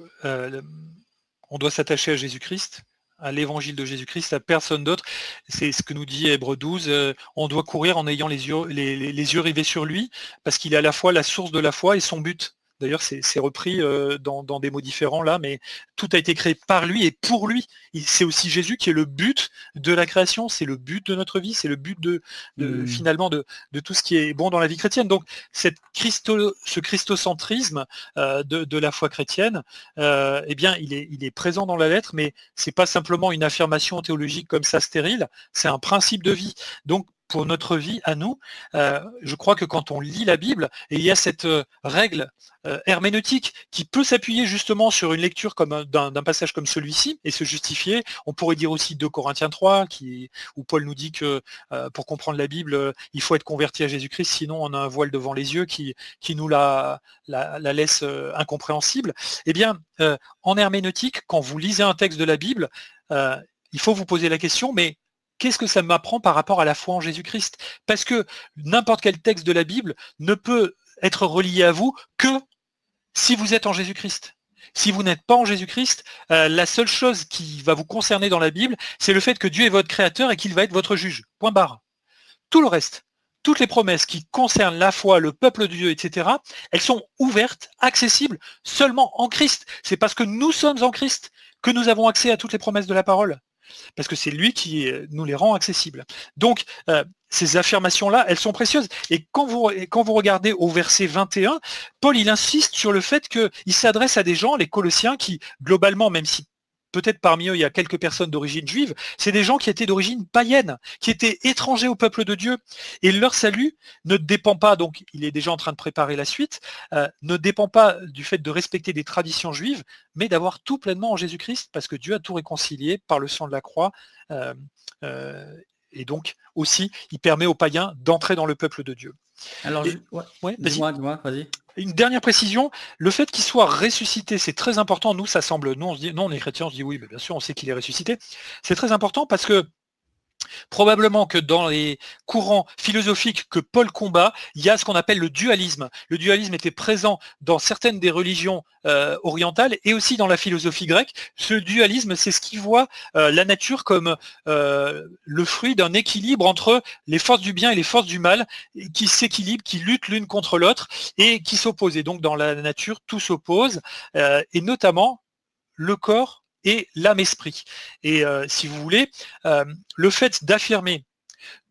on doit s'attacher à Jésus-Christ, à l'évangile de Jésus-Christ, à personne d'autre. C'est ce que nous dit Hébreu 12. Euh, on doit courir en ayant les yeux, les yeux rivés sur lui, parce qu'il est à la fois la source de la foi et son but. D'ailleurs, c'est repris euh, dans, des mots différents là, mais tout a été créé par lui et pour lui. C'est aussi Jésus qui est le but de la création, c'est le but de notre vie, c'est le but de, mmh. finalement de, tout ce qui est bon dans la vie chrétienne. Donc, cette Christo, ce christocentrisme euh, de, la foi chrétienne, euh, eh bien, il est, il est présent dans la lettre, mais c'est pas simplement une affirmation théologique comme ça stérile, c'est un principe de vie. Donc, pour notre vie à nous. Euh, je crois que quand on lit la Bible, il y a cette euh, règle euh, herméneutique qui peut s'appuyer justement sur une lecture d'un passage comme celui-ci et se justifier. On pourrait dire aussi 2 Corinthiens 3, qui, où Paul nous dit que pour comprendre la Bible, il faut être converti à Jésus-Christ, sinon on a un voile devant les yeux qui, nous la laisse incompréhensible. Eh bien, en herméneutique, quand vous lisez un texte de la Bible, il faut vous poser la question, mais qu'est-ce que ça m'apprend par rapport à la foi en Jésus-Christ? Parce que n'importe quel texte de la Bible ne peut être relié à vous que si vous êtes en Jésus-Christ. Si vous n'êtes pas en Jésus-Christ, euh, la seule chose qui va vous concerner dans la Bible, c'est le fait que Dieu est votre créateur et qu'il va être votre juge. Point barre. Tout le reste, toutes les promesses qui concernent la foi, le peuple de Dieu, etc., elles sont ouvertes, accessibles seulement en Christ. C'est parce que nous sommes en Christ que nous avons accès à toutes les promesses de la parole parce que c'est lui qui euh, nous les rend accessibles. Donc, euh, ces affirmations-là, elles sont précieuses. Et quand vous, quand vous regardez au verset 21, Paul, il insiste sur le fait qu'il s'adresse à des gens, les Colossiens, qui, globalement, même si peut-être parmi eux il y a quelques personnes d'origine juive, c'est des gens qui étaient d'origine païenne, qui étaient étrangers au peuple de Dieu. Et leur salut ne dépend pas, donc il est déjà en train de préparer la suite, euh, ne dépend pas du fait de respecter des traditions juives, mais d'avoir tout pleinement en Jésus-Christ, parce que Dieu a tout réconcilié par le sang de la croix. Euh, euh, et donc aussi, il permet aux païens d'entrer dans le peuple de Dieu. Alors, vas-y. Une dernière précision, le fait qu'il soit ressuscité, c'est très important. Nous, ça semble, nous, on dit, non, on est chrétiens, on se dit oui, mais bien sûr, on sait qu'il est ressuscité. C'est très important parce que Probablement que dans les courants philosophiques que Paul combat, il y a ce qu'on appelle le dualisme. Le dualisme était présent dans certaines des religions euh, orientales et aussi dans la philosophie grecque. Ce dualisme, c'est ce qui voit euh, la nature comme euh, le fruit d'un équilibre entre les forces du bien et les forces du mal, qui s'équilibrent, qui luttent l'une contre l'autre et qui s'opposent. Et donc dans la nature, tout s'oppose, et notamment le corps et l'âme-esprit. Et euh, si vous voulez, euh, le fait d'affirmer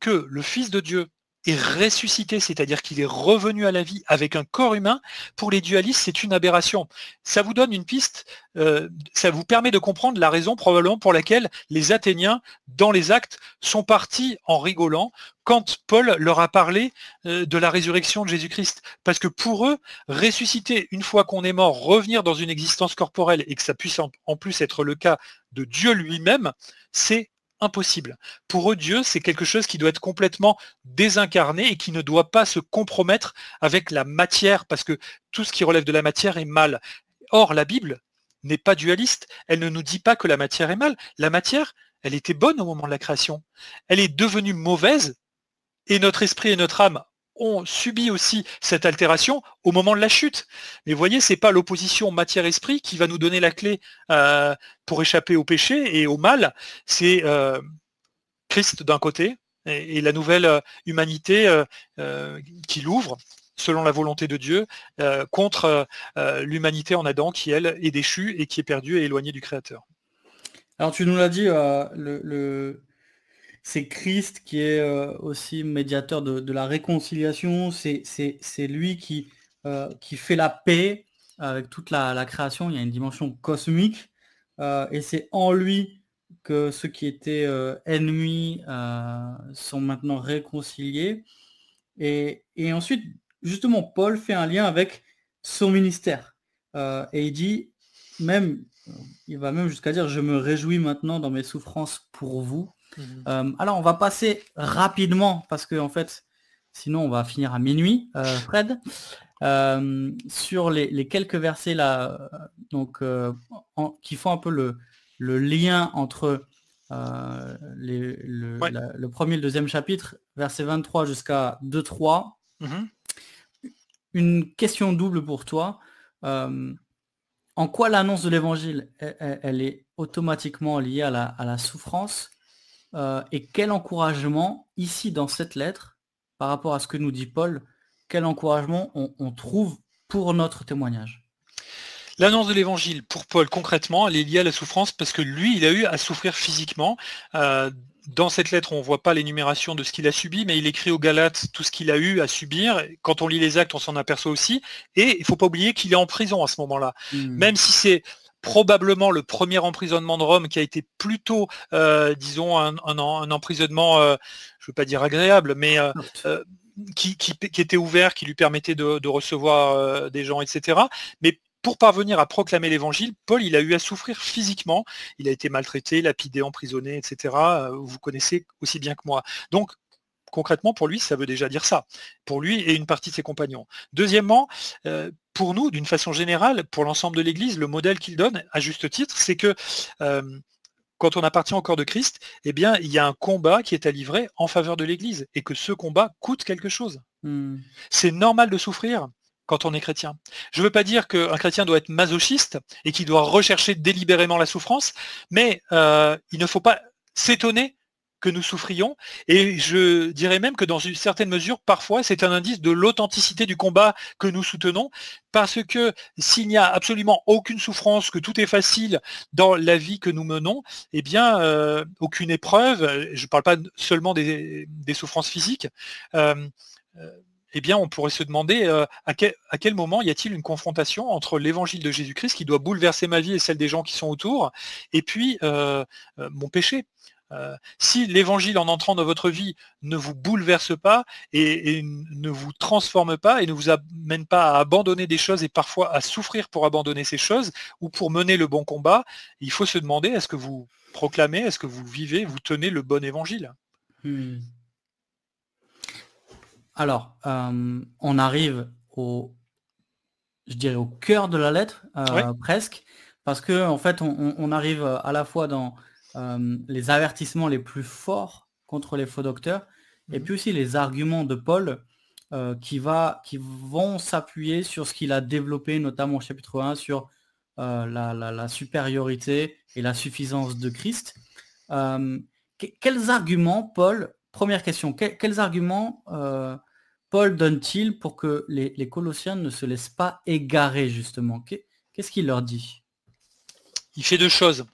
que le Fils de Dieu est ressuscité, c'est-à-dire qu'il est revenu à la vie avec un corps humain, pour les dualistes, c'est une aberration. Ça vous donne une piste, euh, ça vous permet de comprendre la raison probablement pour laquelle les Athéniens, dans les actes, sont partis en rigolant quand Paul leur a parlé euh, de la résurrection de Jésus-Christ. Parce que pour eux, ressusciter une fois qu'on est mort, revenir dans une existence corporelle, et que ça puisse en plus être le cas de Dieu lui-même, c'est impossible. Pour eux, Dieu, c'est quelque chose qui doit être complètement désincarné et qui ne doit pas se compromettre avec la matière, parce que tout ce qui relève de la matière est mal. Or, la Bible n'est pas dualiste. Elle ne nous dit pas que la matière est mal. La matière, elle était bonne au moment de la création. Elle est devenue mauvaise et notre esprit et notre âme ont subi aussi cette altération au moment de la chute. Mais vous voyez, c'est pas l'opposition matière-esprit qui va nous donner la clé euh, pour échapper au péché et au mal. C'est euh, Christ d'un côté et, la nouvelle euh, humanité qui l'ouvre selon la volonté de Dieu, contre l'humanité en Adam qui, elle, est déchue et qui est perdue et éloignée du Créateur. Alors tu nous l'as dit, le, c'est Christ qui est euh, aussi médiateur de, la réconciliation, c'est lui qui, euh, qui fait la paix avec toute la, création, il y a une dimension cosmique, et c'est en lui que ceux qui étaient ennemis sont maintenant réconciliés. Et, et, ensuite, justement, Paul fait un lien avec son ministère. et il dit, même il va même jusqu'à dire je me réjouis maintenant dans mes souffrances pour vous. Euh, alors on va passer rapidement parce que en fait sinon on va finir à minuit, euh, Fred, euh, sur les, quelques versets là donc qui font un peu le, lien entre le, premier et le deuxième chapitre, verset 23 jusqu'à 2-3. Mhm. Une question double pour toi en quoi l'annonce de l'évangile, elle, est automatiquement liée à la, souffrance? Euh, et quel encouragement, ici dans cette lettre, par rapport à ce que nous dit Paul, quel encouragement on, trouve pour notre témoignage? L'annonce de l'évangile, pour Paul concrètement, elle est liée à la souffrance parce que lui, il a eu à souffrir physiquement. Euh, dans cette lettre, on ne voit pas l'énumération de ce qu'il a subi, mais il écrit aux Galates tout ce qu'il a eu à subir. Quand on lit les actes, on s'en aperçoit aussi. Et il ne faut pas oublier qu'il est en prison à ce moment-là. Hmm. Même si c'est probablement le premier emprisonnement de Rome qui a été plutôt, euh, disons, un, emprisonnement, euh, je ne veux pas dire agréable, mais euh, qui, était ouvert, qui lui permettait de, de recevoir des gens, etc. Mais pour parvenir à proclamer l'évangile, Paul, il a eu à souffrir physiquement. Il a été maltraité, lapidé, emprisonné, etc. Vous connaissez aussi bien que moi. Donc, concrètement, pour lui, ça veut déjà dire ça. Pour lui et une partie de ses compagnons. Deuxièmement, euh, pour nous, d'une façon générale, pour l'ensemble de l'Église, le modèle qu'il donne, à juste titre, c'est que euh, quand on appartient au corps de Christ, eh bien, il y a un combat qui est à livrer en faveur de l'Église et que ce combat coûte quelque chose. Hmm. C'est normal de souffrir quand on est chrétien. Je ne veux pas dire qu'un chrétien doit être masochiste et qu'il doit rechercher délibérément la souffrance, mais euh, il ne faut pas s'étonner que nous souffrions. Et je dirais même que dans une certaine mesure, parfois, c'est un indice de l'authenticité du combat que nous soutenons, parce que s'il n'y a absolument aucune souffrance, que tout est facile dans la vie que nous menons, eh bien, euh, aucune épreuve, je ne parle pas seulement des, souffrances physiques, euh, eh bien, on pourrait se demander euh, à, quel, moment y a-t-il une confrontation entre l'évangile de Jésus-Christ qui doit bouleverser ma vie et celle des gens qui sont autour, et puis euh, euh, mon péché. Si l'évangile en entrant dans votre vie ne vous bouleverse pas et, ne vous transforme pas et ne vous amène pas à abandonner des choses et parfois à souffrir pour abandonner ces choses ou pour mener le bon combat, il faut se demander est-ce que vous proclamez, est-ce que vous vivez, vous tenez le bon évangile? Hmm. Alors, euh, on arrive au, je dirais au cœur de la lettre, euh, presque, parce que en fait, on, arrive à la fois dans euh, les avertissements les plus forts contre les faux docteurs, et mhm. puis aussi les arguments de Paul qui, va, qui vont s'appuyer sur ce qu'il a développé, notamment au chapitre 1, sur la, supériorité et la suffisance de Christ. quels arguments, Paul, première question, quels arguments Paul donne-t-il pour que les, Colossiens ne se laissent pas égarer, justement? Qu'est-ce qu'il leur dit? Il fait deux choses.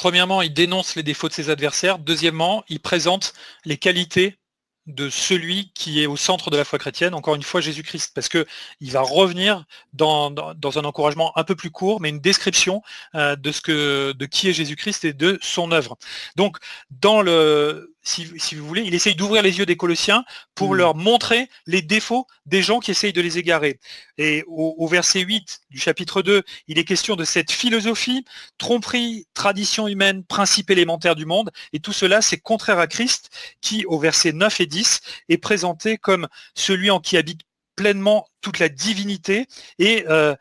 Premièrement, il dénonce les défauts de ses adversaires. Deuxièmement, il présente les qualités de celui qui est au centre de la foi chrétienne, encore une fois Jésus-Christ, parce qu'il va revenir dans, un encouragement un peu plus court, mais une description euh, de ce que de qui est Jésus-Christ et de son œuvre. Donc, dans le si, vous voulez, il essaye d'ouvrir les yeux des Colossiens pour mm. leur montrer les défauts des gens qui essayent de les égarer. Et au, verset 8 du chapitre 2, il est question de cette philosophie, tromperie, tradition humaine, principe élémentaire du monde. Et tout cela, c'est contraire à Christ qui, au verset 9 et 10, est présenté comme celui en qui habite pleinement toute la divinité et euh,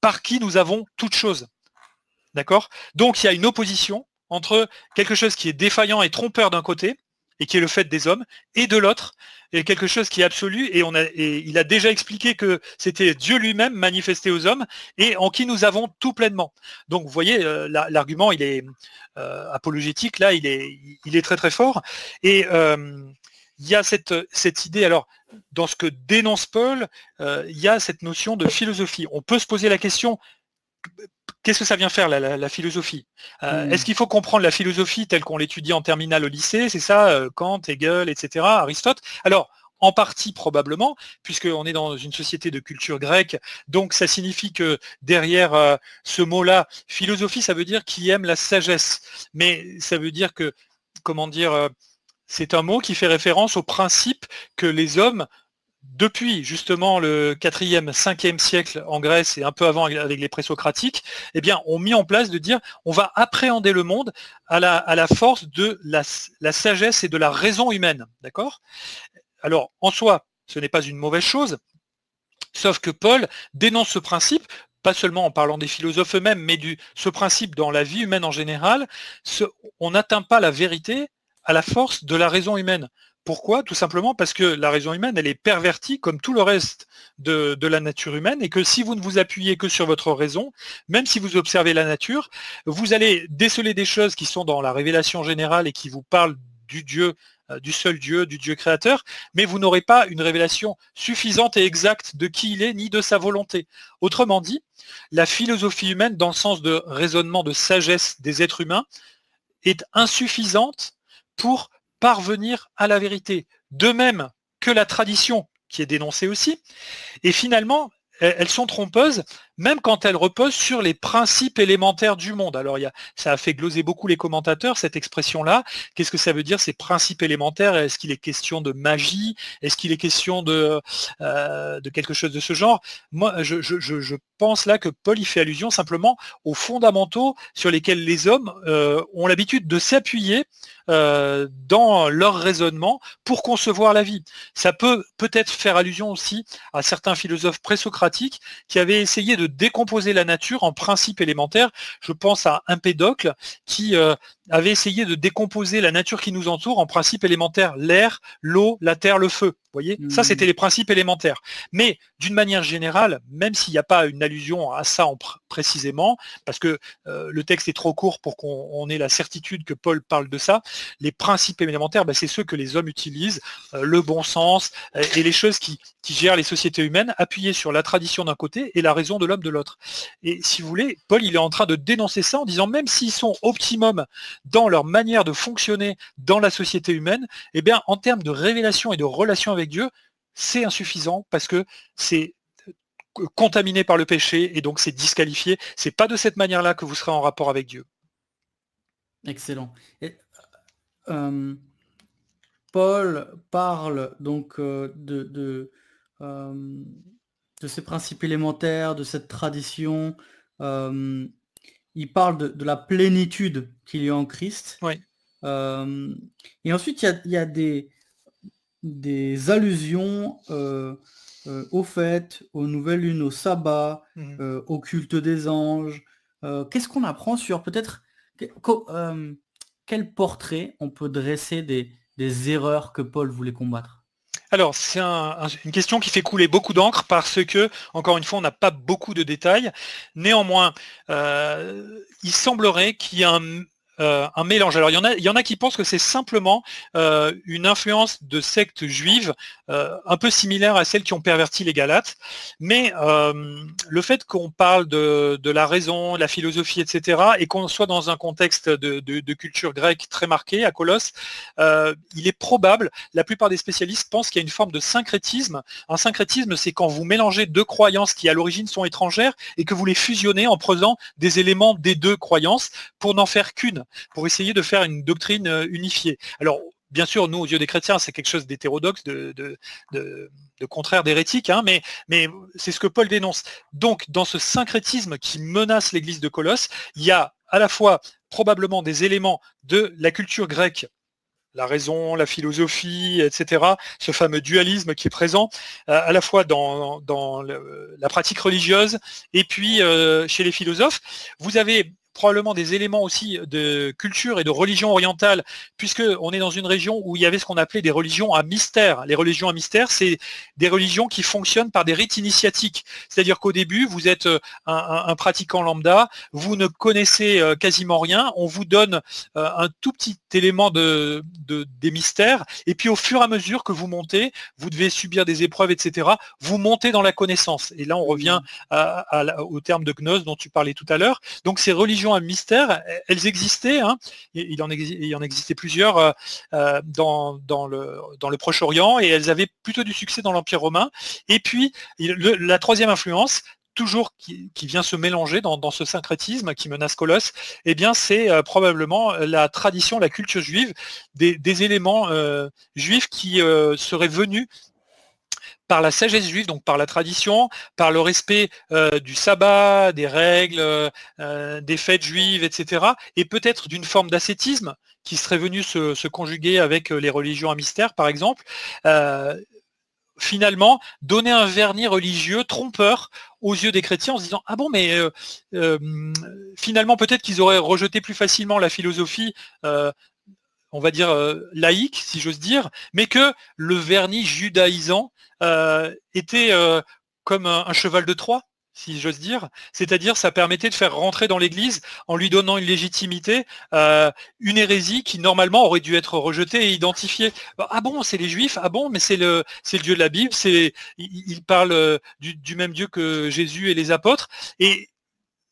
par qui nous avons toute chose. D'accord? Donc il y a une opposition entre quelque chose qui est défaillant et trompeur d'un côté, et qui est le fait des hommes, et de l'autre, et quelque chose qui est absolu, et, il a déjà expliqué que c'était Dieu lui-même manifesté aux hommes, et en qui nous avons tout pleinement. Donc vous voyez, euh, l'argument, il est euh, apologétique, là, il est, très très fort, et euh, il y a cette idée, alors, dans ce que dénonce Paul, il y a cette notion de philosophie. On peut se poser la question, qu'est-ce que ça vient faire la, philosophie? Hmm. Est-ce qu'il faut comprendre la philosophie telle qu'on l'étudie en terminale au lycée? C'est ça, euh, Kant, Hegel, etc., Aristote? Alors, en partie probablement, puisqu'on est dans une société de culture grecque, donc ça signifie que derrière euh, ce mot-là, philosophie, ça veut dire qui aime la sagesse. Mais ça veut dire que, comment dire, euh, c'est un mot qui fait référence au principe que les hommes depuis justement le 4e, 5e siècle en Grèce et un peu avant avec les présocratiques, eh bien, mis en place de dire on va appréhender le monde à la, force de la, sagesse et de la raison humaine. D'accord? Alors, en soi, ce n'est pas une mauvaise chose, sauf que Paul dénonce ce principe pas seulement en parlant des philosophes eux-mêmes, mais du, ce principe dans la vie humaine en général, on n'atteint pas la vérité à la force de la raison humaine. Pourquoi? Tout simplement parce que la raison humaine, elle est pervertie comme tout le reste de, la nature humaine et que si vous ne vous appuyez que sur votre raison, même si vous observez la nature, vous allez déceler des choses qui sont dans la révélation générale et qui vous parlent du Dieu, euh, du seul Dieu, du Dieu créateur, mais vous n'aurez pas une révélation suffisante et exacte de qui il est ni de sa volonté. Autrement dit, la philosophie humaine, dans le sens de raisonnement de sagesse des êtres humains, est insuffisante pour parvenir à la vérité. De même que la tradition, qui est dénoncée aussi. Et finalement, elles sont trompeuses, même quand elles reposent sur les principes élémentaires du monde. Alors, ça a fait gloser beaucoup les commentateurs, cette expression-là. Qu'est-ce que ça veut dire, ces principes élémentaires? Est-ce qu'il est question de magie? Est-ce qu'il est question de, euh, de quelque chose de ce genre? Moi, je, pense là que Paul y fait allusion simplement aux fondamentaux sur lesquels les hommes euh, ont l'habitude de s'appuyer euh, dans leur raisonnement pour concevoir la vie. Ça peut peut-être faire allusion aussi à certains philosophes présocratiques qui avaient essayé de décomposer la nature en principes élémentaires. Je pense à Empédocle qui euh, avait essayé de décomposer la nature qui nous entoure en principes élémentaires, l'air, l'eau, la terre, le feu. Vous voyez? Ça, c'était les principes élémentaires. Mais d'une manière générale, même s'il n'y a pas une allusion à ça en pr précisément, parce que euh, le texte est trop court pour qu'on ait la certitude que Paul parle de ça, les principes élémentaires, bah, c'est ceux que les hommes utilisent, euh, le bon sens euh, et les choses qui, qui gèrent les sociétés humaines, appuyées sur la tradition d'un côté et la raison de l'homme de l'autre. Et si vous voulez, Paul, il est en train de dénoncer ça en disant, même s'ils sont optimum dans leur manière de fonctionner dans la société humaine, eh bien, en termes de révélation et de relation avec Dieu, c'est insuffisant parce que c'est contaminé par le péché et donc c'est disqualifié. C'est pas de cette manière-là que vous serez en rapport avec Dieu. Excellent. Et, euh, Paul parle donc euh, de, de, euh, ces principes élémentaires, de cette tradition. Euh, il parle de, de, la plénitude qu'il y a en Christ. Oui. Euh, et ensuite, il y a, il y a des, des allusions euh, euh, aux fêtes, aux nouvelles lunes, au sabbat, Mhm. euh, au culte des anges. Euh, Qu'est-ce qu'on apprend sur peut-être que- quel portrait on peut dresser des, des erreurs que Paul voulait combattre? Alors, c'est un- un- une question qui fait couler beaucoup d'encre parce que, encore une fois, on n'a pas beaucoup de détails. Néanmoins, euh, il semblerait qu'il y ait un, euh, un mélange. Alors, il y, en a, il y en a qui pensent que c'est simplement euh, une influence de sectes juives euh, un peu similaire à celles qui ont perverti les Galates. Mais euh, le fait qu'on parle de, de la raison, de la philosophie, etc., et qu'on soit dans un contexte de, de- de culture grecque très marqué à Colosse, euh, il est probable, la plupart des spécialistes pensent qu'il y a une forme de syncrétisme. Un syncrétisme, c'est quand vous mélangez deux croyances qui à l'origine sont étrangères et que vous les fusionnez en prenant des éléments des deux croyances pour n'en faire qu'une, pour essayer de faire une doctrine euh, unifiée. Alors, bien sûr, nous, aux yeux des chrétiens, c'est quelque chose d'hétérodoxe, de, contraire d'hérétique, hein, mais, c'est ce que Paul dénonce. Donc, dans ce syncrétisme qui menace l'église de Colosse, il y a à la fois probablement des éléments de la culture grecque la raison, la philosophie, etc., ce fameux dualisme qui est présent euh, à la fois dans, la pratique religieuse et puis euh, chez les philosophes. Vous avez probablement des éléments aussi de culture et de religion orientale, puisque on est dans une région où il y avait ce qu'on appelait des religions à mystère. Les religions à mystère, c'est des religions qui fonctionnent par des rites initiatiques. C'est-à-dire qu'au début, vous êtes euh, un, pratiquant lambda, vous ne connaissez euh, quasiment rien, on vous donne euh, un tout petit élément de, des mystères, et puis au fur et à mesure que vous montez, vous devez subir des épreuves, etc. Vous montez dans la connaissance. Et là, on revient mmh. au terme de gnose dont tu parlais tout à l'heure. Donc ces religions à mystère, elles existaient. Hein. il, en en existait plusieurs dans, dans, le, dans le Proche-Orient, et elles avaient plutôt du succès dans l'Empire romain. Et puis, la troisième influence, toujours qui, vient se mélanger dans, ce syncrétisme qui menace Colosse, eh bien c'est euh, probablement la tradition, la culture juive, des, éléments euh, juifs qui euh, seraient venus par la sagesse juive, donc par la tradition, par le respect du sabbat, des règles, des fêtes juives, etc. Et peut-être d'une forme d'ascétisme qui serait venu se, conjuguer avec les religions à mystère, par exemple finalement donner un vernis religieux trompeur aux yeux des chrétiens en se disant ah bon mais euh, euh, finalement peut-être qu'ils auraient rejeté plus facilement la philosophie euh, on va dire laïque si j'ose dire mais que le vernis judaïsant était comme un, cheval de Troie si j'ose dire. C'est-à-dire, ça permettait de faire rentrer dans l'Église, en lui donnant une légitimité, euh, une hérésie qui normalement aurait dû être rejetée et identifiée. Ah bon, c'est les Juifs Ah bon, mais c'est le, Dieu de la Bible. C'est, il, parle euh, du, même Dieu que Jésus et les apôtres. Et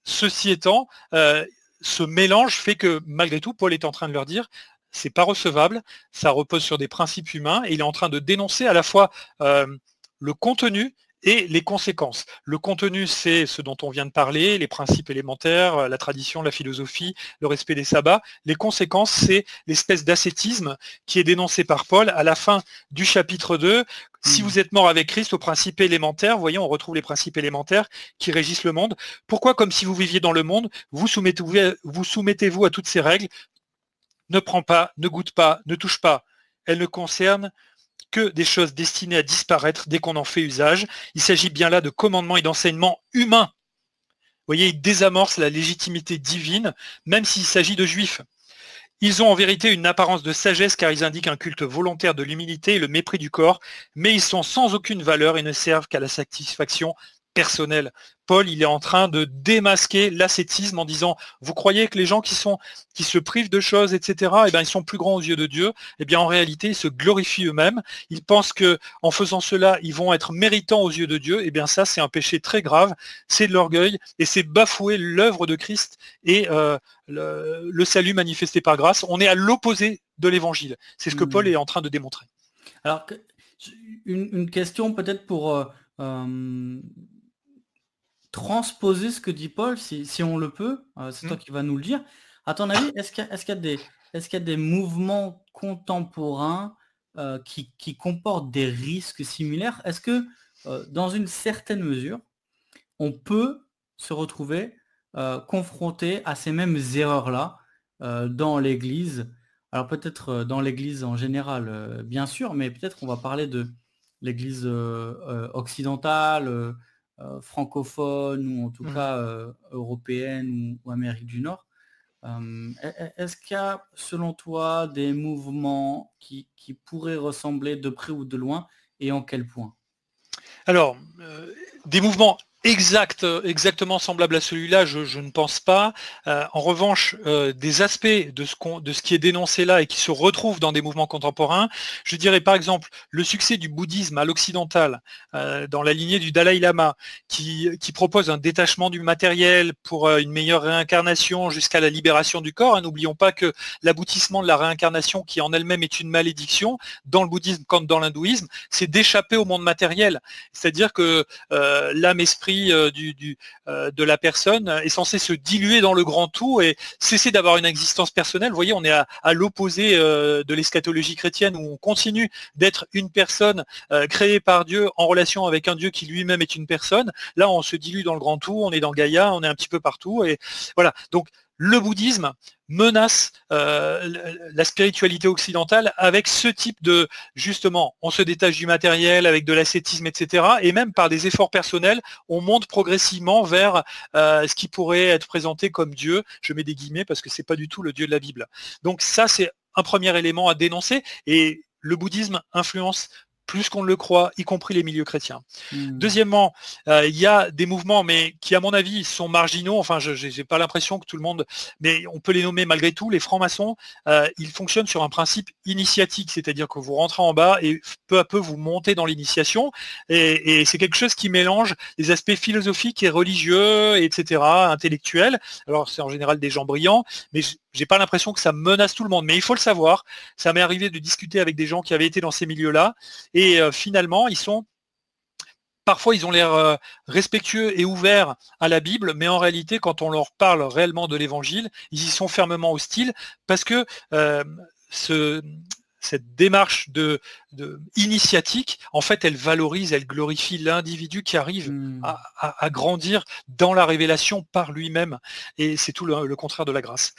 ceci étant, euh, ce mélange fait que malgré tout, Paul est en train de leur dire, c'est pas recevable, ça repose sur des principes humains, et il est en train de dénoncer à la fois le contenu et les conséquences. Le contenu, c'est ce dont on vient de parler, les principes élémentaires, euh, la tradition, la philosophie, le respect des sabbats. Les conséquences, c'est l'espèce d'ascétisme qui est dénoncé par Paul à la fin du chapitre 2. Si hmm. vous êtes mort avec Christ aux principes élémentaires, vous voyez, on retrouve les principes élémentaires qui régissent le monde. Pourquoi, comme si vous viviez dans le monde, vous soumettez-vous soumettez à toutes ces règles Ne prends pas, ne goûte pas, ne touche pas. Elles ne concernent que des choses destinées à disparaître dès qu'on en fait usage. Il s'agit bien là de commandements et d'enseignements humains. Vous voyez, ils désamorcent la légitimité divine, même s'il s'agit de juifs. Ils ont en vérité une apparence de sagesse car ils indiquent un culte volontaire de l'humilité et le mépris du corps, mais ils sont sans aucune valeur et ne servent qu'à la satisfaction personnelle. Paul, il est en train de démasquer l'ascétisme en disant, vous croyez que les gens qui sont, qui se privent de choses, etc., eh bien, ils sont plus grands aux yeux de Dieu. Eh bien, en réalité, ils se glorifient eux-mêmes. Ils pensent que, en faisant cela, ils vont être méritants aux yeux de Dieu. Eh bien, ça, c'est un péché très grave. C'est de l'orgueil et c'est bafouer l'œuvre de Christ et euh, le, salut manifesté par grâce. On est à l'opposé de l'évangile. C'est ce que Paul mmh. est en train de démontrer. Alors, une, question peut-être pour euh, euh, transposer ce que dit Paul, si, on le peut, euh, c'est toi mmh. qui vas nous le dire. À ton avis, est-ce qu'il y, a des mouvements contemporains euh, qui, comportent des risques similaires? Est-ce que, euh, dans une certaine mesure, on peut se retrouver confronté à ces mêmes erreurs-là dans l'Église? Alors peut-être dans l'Église en général, bien sûr, mais peut-être qu'on va parler de l'Église occidentale euh, francophone ou en tout mmh. cas euh, européenne ou, Amérique du Nord. Euh, est-ce qu'il y a, selon toi, des mouvements qui, pourraient ressembler de près ou de loin et en quel point? Alors, des mouvements exact, exactement semblable à celui-là, je, ne pense pas. Euh, en revanche, euh, des aspects de ce, de ce qui est dénoncé là et qui se retrouvent dans des mouvements contemporains, je dirais par exemple le succès du bouddhisme à l'occidental, euh, dans la lignée du Dalai Lama, qui, propose un détachement du matériel pour une meilleure réincarnation jusqu'à la libération du corps. Hein, n'oublions pas que l'aboutissement de la réincarnation, qui en elle-même est une malédiction, dans le bouddhisme comme dans l'hindouisme, c'est d'échapper au monde matériel. C'est-à-dire que l'âme euh, euh, de la personne est censé se diluer dans le grand tout et cesser d'avoir une existence personnelle. Vous voyez, on est à, l'opposé euh, de l'eschatologie chrétienne où on continue d'être une personne créée par Dieu en relation avec un Dieu qui lui-même est une personne. Là, on se dilue dans le grand tout, on est dans Gaïa, on est un petit peu partout. Et voilà. Donc, le bouddhisme menace euh, la spiritualité occidentale avec ce type de justement on se détache du matériel avec de l'ascétisme etc et même par des efforts personnels on monte progressivement vers euh, ce qui pourrait être présenté comme Dieu. Je mets des guillemets parce que c'est pas du tout le Dieu de la Bible. Donc ça c'est un premier élément à dénoncer et le bouddhisme influence plus qu'on ne le croit, y compris les milieux chrétiens. Hmm. Deuxièmement, euh, il y a des mouvements, mais qui à mon avis sont marginaux. Enfin, je n'ai pas l'impression que tout le monde, mais on peut les nommer malgré tout. Les francs-maçons, euh, ils fonctionnent sur un principe initiatique, c'est-à-dire que vous rentrez en bas et peu à peu vous montez dans l'initiation. Et, c'est quelque chose qui mélange les aspects philosophiques et religieux, etc., intellectuels. Alors c'est en général des gens brillants, mais j'ai pas l'impression que ça menace tout le monde, mais il faut le savoir. Ça m'est arrivé de discuter avec des gens qui avaient été dans ces milieux-là, et euh, finalement, ils sont parfois ils ont l'air euh, respectueux et ouverts à la Bible, mais en réalité, quand on leur parle réellement de l'Évangile, ils y sont fermement hostiles parce que euh, ce, cette démarche de, initiatique, en fait, elle valorise, elle glorifie l'individu qui arrive hmm. à, grandir dans la révélation par lui-même. Et c'est tout le, contraire de la grâce.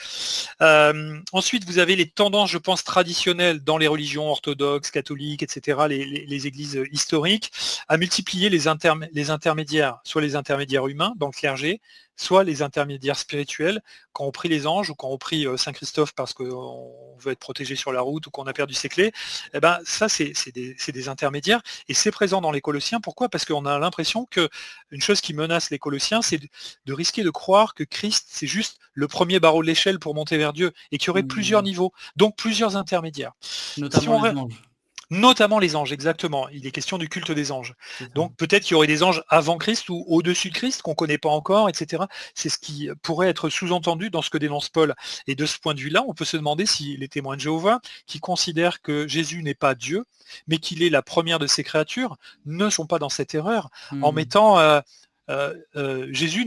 Euh, ensuite, vous avez les tendances, je pense, traditionnelles dans les religions orthodoxes, catholiques, etc., les, églises historiques, à multiplier les, les intermédiaires, soit les intermédiaires humains dans le clergé, soit les intermédiaires spirituels, quand on prie les anges ou quand on prie euh, Saint Christophe parce qu'on veut être protégé sur la route ou qu'on a perdu ses clés, eh ben, ça c'est des, intermédiaires et c'est présent dans les Colossiens. Pourquoi? Parce qu'on a l'impression que une chose qui menace les Colossiens, c'est de, risquer de croire que Christ c'est juste le premier barreau de l'échelle pour monter vers Dieu et qu'il y aurait mmh. plusieurs niveaux, donc plusieurs intermédiaires. Notamment les anges notamment les anges, exactement. Il est question du culte des anges. Donc peut-être qu'il y aurait des anges avant Christ ou au-dessus de Christ qu'on ne connaît pas encore, etc. C'est ce qui pourrait être sous-entendu dans ce que dénonce Paul. Et de ce point de vue-là, on peut se demander si les témoins de Jéhovah, qui considèrent que Jésus n'est pas Dieu, mais qu'il est la première de ses créatures, ne sont pas dans cette erreur en hmm. mettant euh, euh, euh, Jésus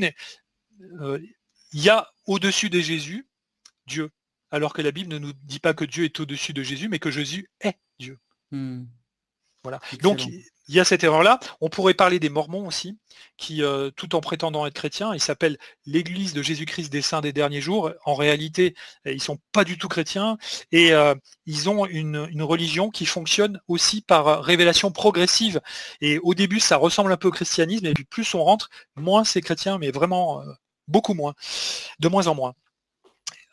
il y a au-dessus de Jésus Dieu, alors que la Bible ne nous dit pas que Dieu est au-dessus de Jésus, mais que Jésus est Dieu. Mmh. Voilà. Donc il y a cette erreur-là. On pourrait parler des Mormons aussi, qui, euh, tout en prétendant être chrétiens, ils s'appellent l'Église de Jésus-Christ des saints des derniers jours. En réalité, ils ne sont pas du tout chrétiens et euh, ils ont une, religion qui fonctionne aussi par révélation progressive. Et au début, ça ressemble un peu au christianisme, et puis plus on rentre, moins c'est chrétien, mais vraiment euh, beaucoup moins, de moins en moins.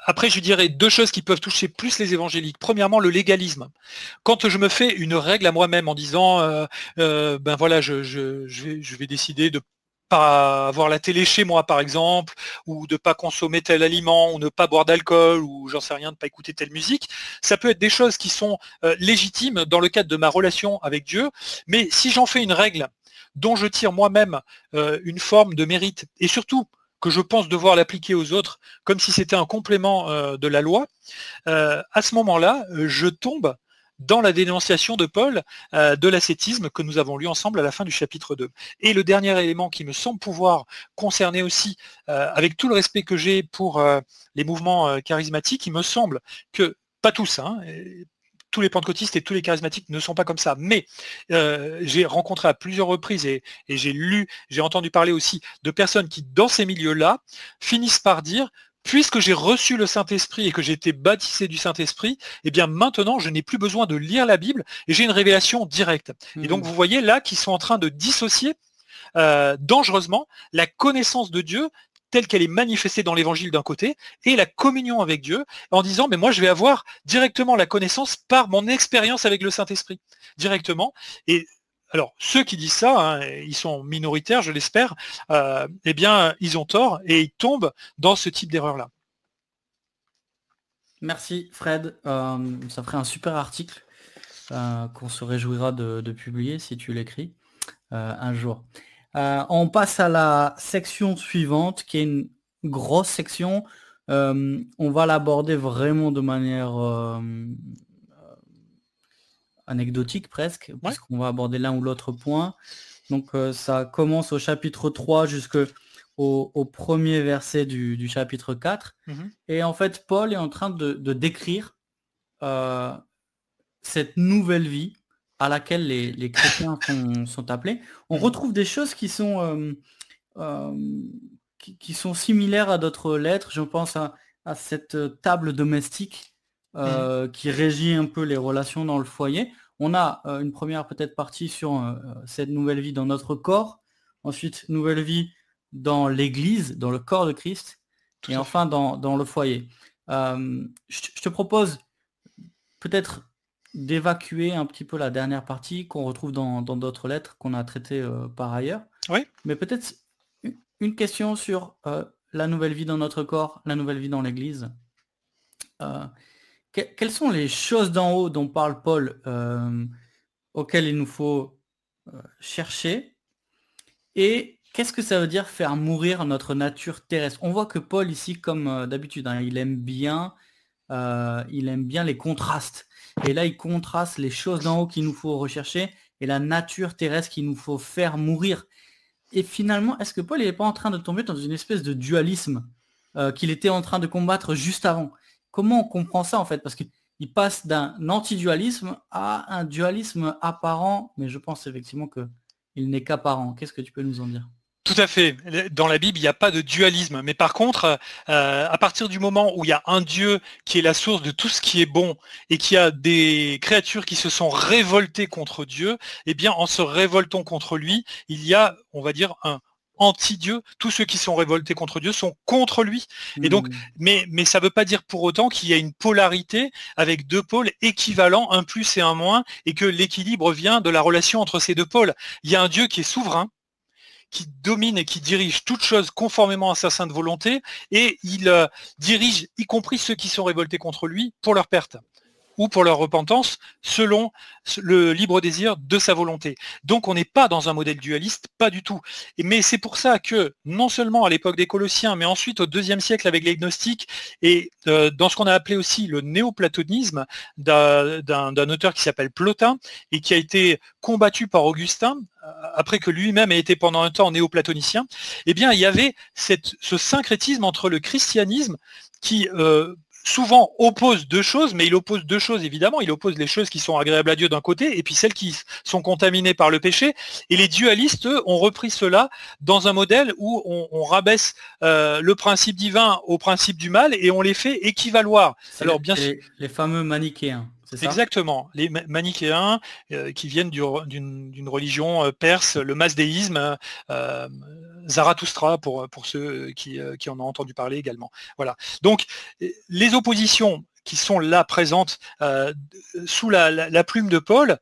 Après, je dirais deux choses qui peuvent toucher plus les évangéliques. Premièrement, le légalisme. Quand je me fais une règle à moi-même en disant, euh, euh, ben voilà, je, vais, décider de pas avoir la télé chez moi par exemple, ou de pas consommer tel aliment, ou ne pas boire d'alcool, ou j'en sais rien, de pas écouter telle musique, ça peut être des choses qui sont euh, légitimes dans le cadre de ma relation avec Dieu, mais si j'en fais une règle dont je tire moi-même une forme de mérite, et surtout que je pense devoir l'appliquer aux autres comme si c'était un complément euh, de la loi, euh, à ce moment-là, euh, je tombe dans la dénonciation de Paul de l'ascétisme que nous avons lu ensemble à la fin du chapitre 2. Et le dernier élément qui me semble pouvoir concerner aussi, avec tout le respect que j'ai pour les mouvements charismatiques, il me semble que, pas tous, hein, tous les pentecôtistes et tous les charismatiques ne sont pas comme ça. Mais euh, j'ai rencontré à plusieurs reprises et, j'ai lu, j'ai entendu parler aussi de personnes qui, dans ces milieux-là, finissent par dire puisque j'ai reçu le Saint-Esprit et que j'ai été baptisé du Saint-Esprit, eh bien maintenant je n'ai plus besoin de lire la Bible et j'ai une révélation directe. Et donc mmh. vous voyez là qu'ils sont en train de dissocier euh, dangereusement la connaissance de Dieu telle qu'elle est manifestée dans l'évangile d'un côté, et la communion avec Dieu, en disant, mais moi je vais avoir directement la connaissance par mon expérience avec le Saint-Esprit, directement. Et alors, ceux qui disent ça, hein, ils sont minoritaires, je l'espère, euh, eh bien, ils ont tort et ils tombent dans ce type d'erreur-là. Merci Fred, euh, ça ferait un super article euh, qu'on se réjouira de, de publier si tu l'écris un jour. Euh, on passe à la section suivante, qui est une grosse section. Euh, on va l'aborder vraiment de manière euh, anecdotique presque, parce qu'on va aborder l'un ou l'autre point. Donc ça commence au chapitre 3 jusqu'au au, premier verset du, chapitre 4. Mhm. Et en fait, Paul est en train de, de décrire cette nouvelle vie à laquelle les, chrétiens sont, appelés, on mmh. retrouve des choses qui sont, euh, euh, qui, sont similaires à d'autres lettres. Je pense à, à cette table domestique mmh. qui régit un peu les relations dans le foyer. On a une première peut-être partie sur cette nouvelle vie dans notre corps, ensuite nouvelle vie dans l'Église, dans le corps de Christ, et enfin dans, le foyer. je, te propose peut-être d'évacuer un petit peu la dernière partie qu'on retrouve dans d'autres lettres qu'on a traitées euh, par ailleurs. Oui. Mais peut-être une question sur euh, la nouvelle vie dans notre corps, la nouvelle vie dans l'Église. Euh, quelles sont les choses d'en haut dont parle Paul auxquelles il nous faut chercher? Et qu'est-ce que ça veut dire faire mourir notre nature terrestre? On voit que Paul ici, comme d'habitude, hein, il aime bien il aime bien les contrastes. Et là, il contraste les choses d'en haut qu'il nous faut rechercher et la nature terrestre qu'il nous faut faire mourir. Et finalement, est-ce que Paul n'est pas en train de tomber dans une espèce de dualisme euh, qu'il était en train de combattre juste avant? Comment on comprend ça en fait? Parce qu'il passe d'un anti-dualisme à un dualisme apparent, mais je pense effectivement qu'il n'est qu'apparent. Qu'est-ce que tu peux nous en dire? Tout à fait. Dans la Bible, il n'y a pas de dualisme. Mais par contre, euh, à partir du moment où il y a un Dieu qui est la source de tout ce qui est bon et qui a des créatures qui se sont révoltées contre Dieu, eh bien, en se révoltant contre lui, il y a, on va dire, un anti-Dieu. Tous ceux qui sont révoltés contre Dieu sont contre lui. Et donc, hmm. mais, mais ça ne veut pas dire pour autant qu'il y a une polarité avec deux pôles équivalents, un plus et un moins, et que l'équilibre vient de la relation entre ces deux pôles. Il y a un Dieu qui est souverain, qui domine et qui dirige toute chose conformément à sa sainte volonté, et il euh, dirige y compris ceux qui sont révoltés contre lui pour leur perte ou pour leur repentance selon le libre désir de sa volonté. Donc on n'est pas dans un modèle dualiste, pas du tout. Mais c'est pour ça que non seulement à l'époque des Colossiens, mais ensuite au deuxième siècle avec les gnostiques et euh, dans ce qu'on a appelé aussi le néoplatonisme d'un auteur qui s'appelle Plotin et qui a été combattu par Augustin euh, après que lui-même ait été pendant un temps néoplatonicien, eh bien il y avait ce syncrétisme entre le christianisme qui euh, souvent oppose deux choses, mais il oppose deux choses évidemment. Il oppose les choses qui sont agréables à Dieu d'un côté, et puis celles qui sont contaminées par le péché. Et les dualistes, eux, ont repris cela dans un modèle où on, rabaisse euh, le principe divin au principe du mal et on les fait équivaloir. Alors bien sûr, les fameux manichéens. Exactement. Les manichéens euh, qui viennent d'une religion euh, perse, le masdéisme, euh, Zarathustra pour, pour ceux qui, en ont entendu parler également. Voilà. Donc les oppositions qui sont là présentes sous la, plume de Paul,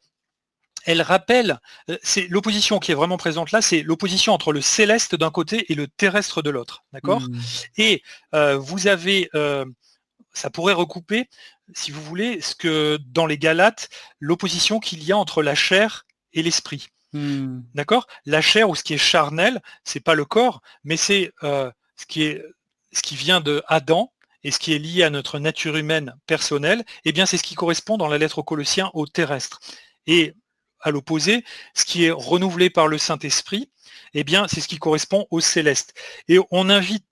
elles rappellent, c'est l'opposition qui est vraiment présente là, c'est l'opposition entre le céleste d'un côté et le terrestre de l'autre. D'accord? Mmh. Et vous avez ça pourrait recouper, si vous voulez, ce que dans les Galates, l'opposition qu'il y a entre la chair et l'esprit. Hmm. D'accord? La chair ou ce qui est charnel, c'est pas le corps, mais c'est euh, ce qui est ce qui vient de Adam et ce qui est lié à notre nature humaine personnelle, eh bien c'est ce qui correspond dans la lettre aux Colossiens au terrestre. Et à l'opposé, ce qui est renouvelé par le Saint-Esprit, eh bien c'est ce qui correspond au céleste. Et on invite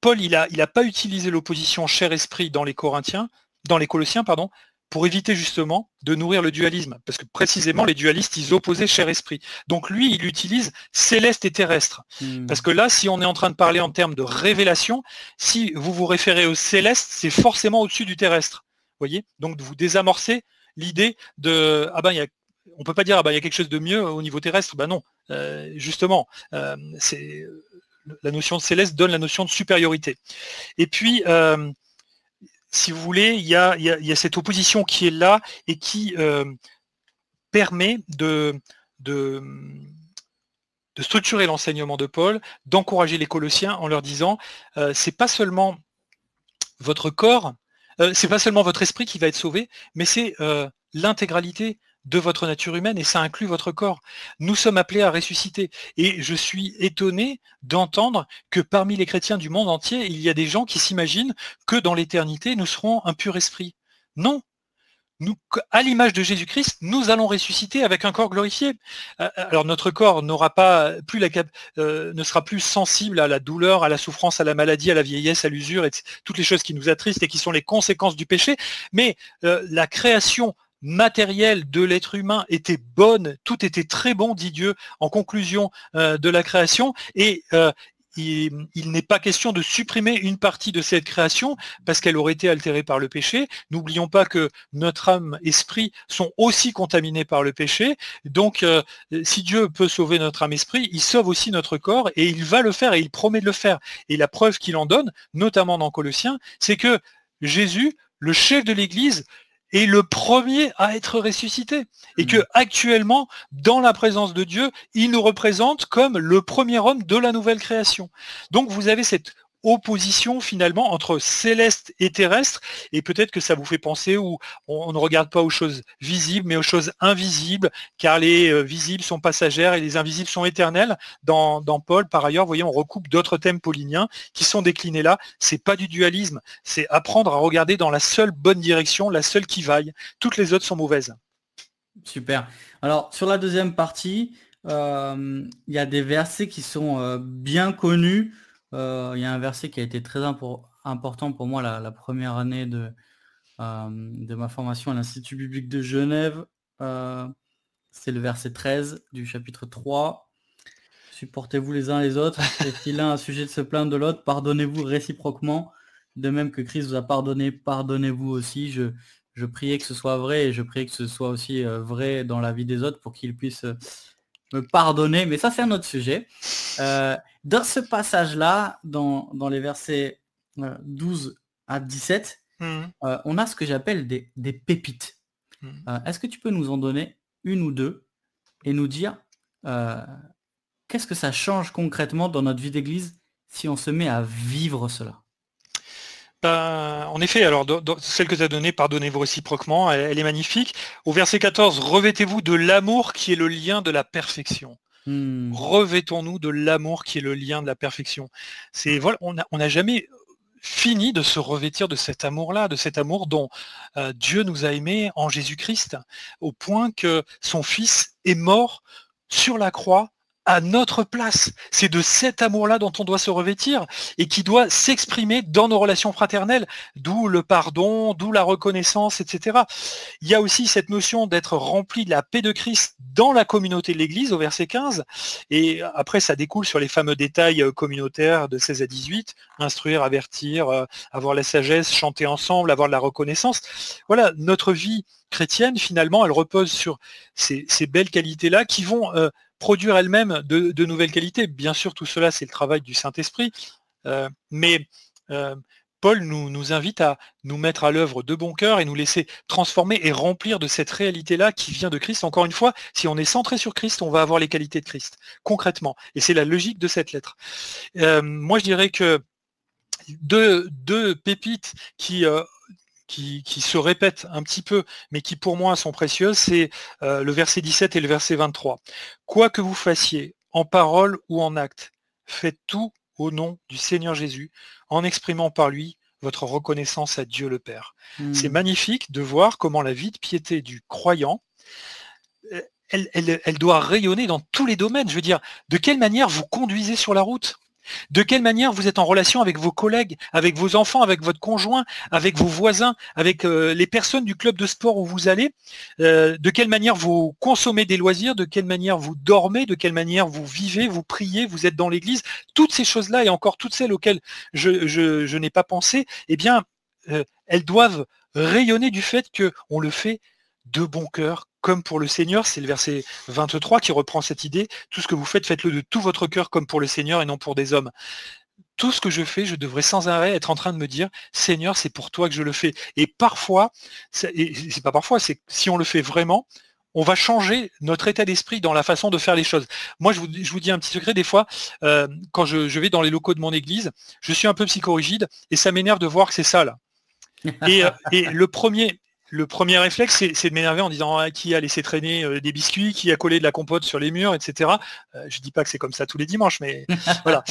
Paul, il n'a il a pas utilisé l'opposition chair-esprit dans les Corinthiens, dans les Colossiens, pardon, pour éviter justement de nourrir le dualisme. Parce que précisément, les dualistes, ils opposaient chair-esprit. Donc lui, il utilise céleste et terrestre. Hmm. Parce que là, si on est en train de parler en termes de révélation, si vous vous référez au céleste, c'est forcément au-dessus du terrestre. voyez Donc vous désamorcez l'idée de ah ben il y a on peut pas dire ah ben il y a quelque chose de mieux au niveau terrestre. Ben non, euh, justement, euh, c'est la notion de céleste donne la notion de supériorité. Et puis, euh, si vous voulez, il y, a, cette opposition qui est là et qui euh, permet de, structurer l'enseignement de Paul, d'encourager les Colossiens en leur disant, euh, c'est pas seulement votre corps, c'est pas seulement votre esprit qui va être sauvé, mais c'est l'intégralité de votre nature humaine et ça inclut votre corps. Nous sommes appelés à ressusciter. Et je suis étonné d'entendre que parmi les chrétiens du monde entier, il y a des gens qui s'imaginent que dans l'éternité, nous serons un pur esprit. Non. À l'image de Jésus-Christ, nous allons ressusciter avec un corps glorifié. Euh, alors notre corps n'aura pas euh, ne sera plus sensible à la douleur, à la souffrance, à la maladie, à la vieillesse, à l'usure, et toutes les choses qui nous attristent et qui sont les conséquences du péché. Mais euh, la création matérielle de l'être humain était bonne, tout était très bon, dit Dieu, en conclusion euh, de la création, et euh, il, n'est pas question de supprimer une partie de cette création parce qu'elle aurait été altérée par le péché. N'oublions pas que notre âme, esprit sont aussi contaminés par le péché. Donc, euh, si Dieu peut sauver notre âme, esprit, il sauve aussi notre corps et il va le faire et il promet de le faire. Et la preuve qu'il en donne, notamment dans Colossiens, c'est que Jésus, le chef de l'Église, est le premier à être ressuscité. Et que mm. actuellement, dans la présence de Dieu, il nous représente comme le premier homme de la nouvelle création. Donc vous avez cette opposition finalement entre céleste et terrestre, et peut-être que ça vous fait penser où on, ne regarde pas aux choses visibles, mais aux choses invisibles, car les euh, visibles sont passagères et les invisibles sont éternels. Dans, dans Paul, par ailleurs, voyez, on recoupe d'autres thèmes pauliniens qui sont déclinés là. C'est pas du dualisme, c'est apprendre à regarder dans la seule bonne direction, la seule qui vaille. Toutes les autres sont mauvaises. Super. Alors sur la deuxième partie, euh, il y a des versets qui sont euh, bien connus euh, il y a un verset qui a été très important pour moi la, première année de, euh, de ma formation à l'Institut biblique de Genève. Euh, c'est le verset 13 du chapitre 3. Supportez-vous les uns les autres. (laughs) Est-il a un sujet de se plaindre de l'autre? Pardonnez-vous réciproquement. De même que Christ vous a pardonné, pardonnez-vous aussi. Je, je priais que ce soit vrai et je priais que ce soit aussi vrai dans la vie des autres pour qu'ils puissent me pardonner. Mais ça, c'est un autre sujet. Dans ce passage-là, dans, les versets 12 euh, à 17, mmh. euh, on a ce que j'appelle des, pépites. Mmh. Euh, est-ce que tu peux nous en donner une ou deux et nous dire qu'est-ce que ça change concrètement dans notre vie d'église si on se met à vivre cela? Ben, en effet, alors celle que tu as donnée, pardonnez-vous réciproquement, elle, est magnifique. Au verset 14, revêtez-vous de l'amour qui est le lien de la perfection. Mmh. Revêtons-nous de l'amour qui est le lien de la perfection. C'est voilà, on n'a jamais fini de se revêtir de cet amour-là, de cet amour dont euh, Dieu nous a aimés en Jésus-Christ, au point que son Fils est mort sur la croix à notre place. C'est de cet amour-là dont on doit se revêtir et qui doit s'exprimer dans nos relations fraternelles, d'où le pardon, d'où la reconnaissance, etc. Il y a aussi cette notion d'être rempli de la paix de Christ dans la communauté de l'Église au verset 15. Et après, ça découle sur les fameux détails euh, communautaires de 16 à 18, instruire, avertir, euh, avoir la sagesse, chanter ensemble, avoir de la reconnaissance. Voilà, notre vie chrétienne, finalement, elle repose sur ces, belles qualités-là qui vont euh, produire elle-même de, nouvelles qualités. Bien sûr, tout cela, c'est le travail du Saint-Esprit, euh, mais euh, Paul nous, invite à nous mettre à l'œuvre de bon cœur et nous laisser transformer et remplir de cette réalité-là qui vient de Christ. Encore une fois, si on est centré sur Christ, on va avoir les qualités de Christ, concrètement. Et c'est la logique de cette lettre. Moi, je dirais que deux pépites qui qui, se répètent un petit peu, mais qui pour moi sont précieuses, c'est euh, le verset 17 et le verset 23. Quoi que vous fassiez, en parole ou en acte, faites tout au nom du Seigneur Jésus, en exprimant par lui votre reconnaissance à Dieu le Père. C'est hmm. magnifique de voir comment la vie de piété du croyant, euh, elle, elle, doit rayonner dans tous les domaines. Je veux dire, de quelle manière vous conduisez sur la route? De quelle manière vous êtes en relation avec vos collègues, avec vos enfants, avec votre conjoint, avec vos voisins, avec euh, les personnes du club de sport où vous allez? Euh, De quelle manière vous consommez des loisirs? De quelle manière vous dormez? De quelle manière vous vivez, vous priez, vous êtes dans l'église? Toutes ces choses-là et encore toutes celles auxquelles je, n'ai pas pensé, eh bien, euh, elles doivent rayonner du fait qu'on le fait de bon cœur, comme pour le Seigneur, c'est le verset 23 qui reprend cette idée, tout ce que vous faites, faites-le de tout votre cœur comme pour le Seigneur et non pour des hommes. Tout ce que je fais, je devrais sans arrêt être en train de me dire, Seigneur, c'est pour toi que je le fais. Et parfois, c'est pas parfois, c'est si on le fait vraiment, on va changer notre état d'esprit dans la façon de faire les choses. Moi, je vous, dis un petit secret, des fois, euh, quand je, vais dans les locaux de mon église, je suis un peu psychorigide et ça m'énerve de voir que c'est ça là. Et, euh, et, le premier, le premier réflexe, c'est de m'énerver en disant ah, qui a laissé traîner euh, des biscuits, qui a collé de la compote sur les murs, etc. Euh, je dis pas que c'est comme ça tous les dimanches, mais (laughs) voilà.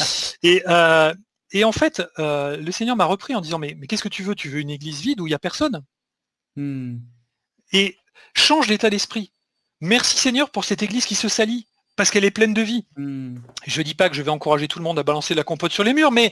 Et, euh, et, en fait, le Seigneur m'a repris en disant mais, mais qu'est-ce que tu veux? Tu veux une église vide où il n'y a personne? Hmm. Et change d'état d'esprit. Merci Seigneur pour cette église qui se salit, parce qu'elle est pleine de vie. Hmm. Je ne dis pas que je vais encourager tout le monde à balancer de la compote sur les murs, mais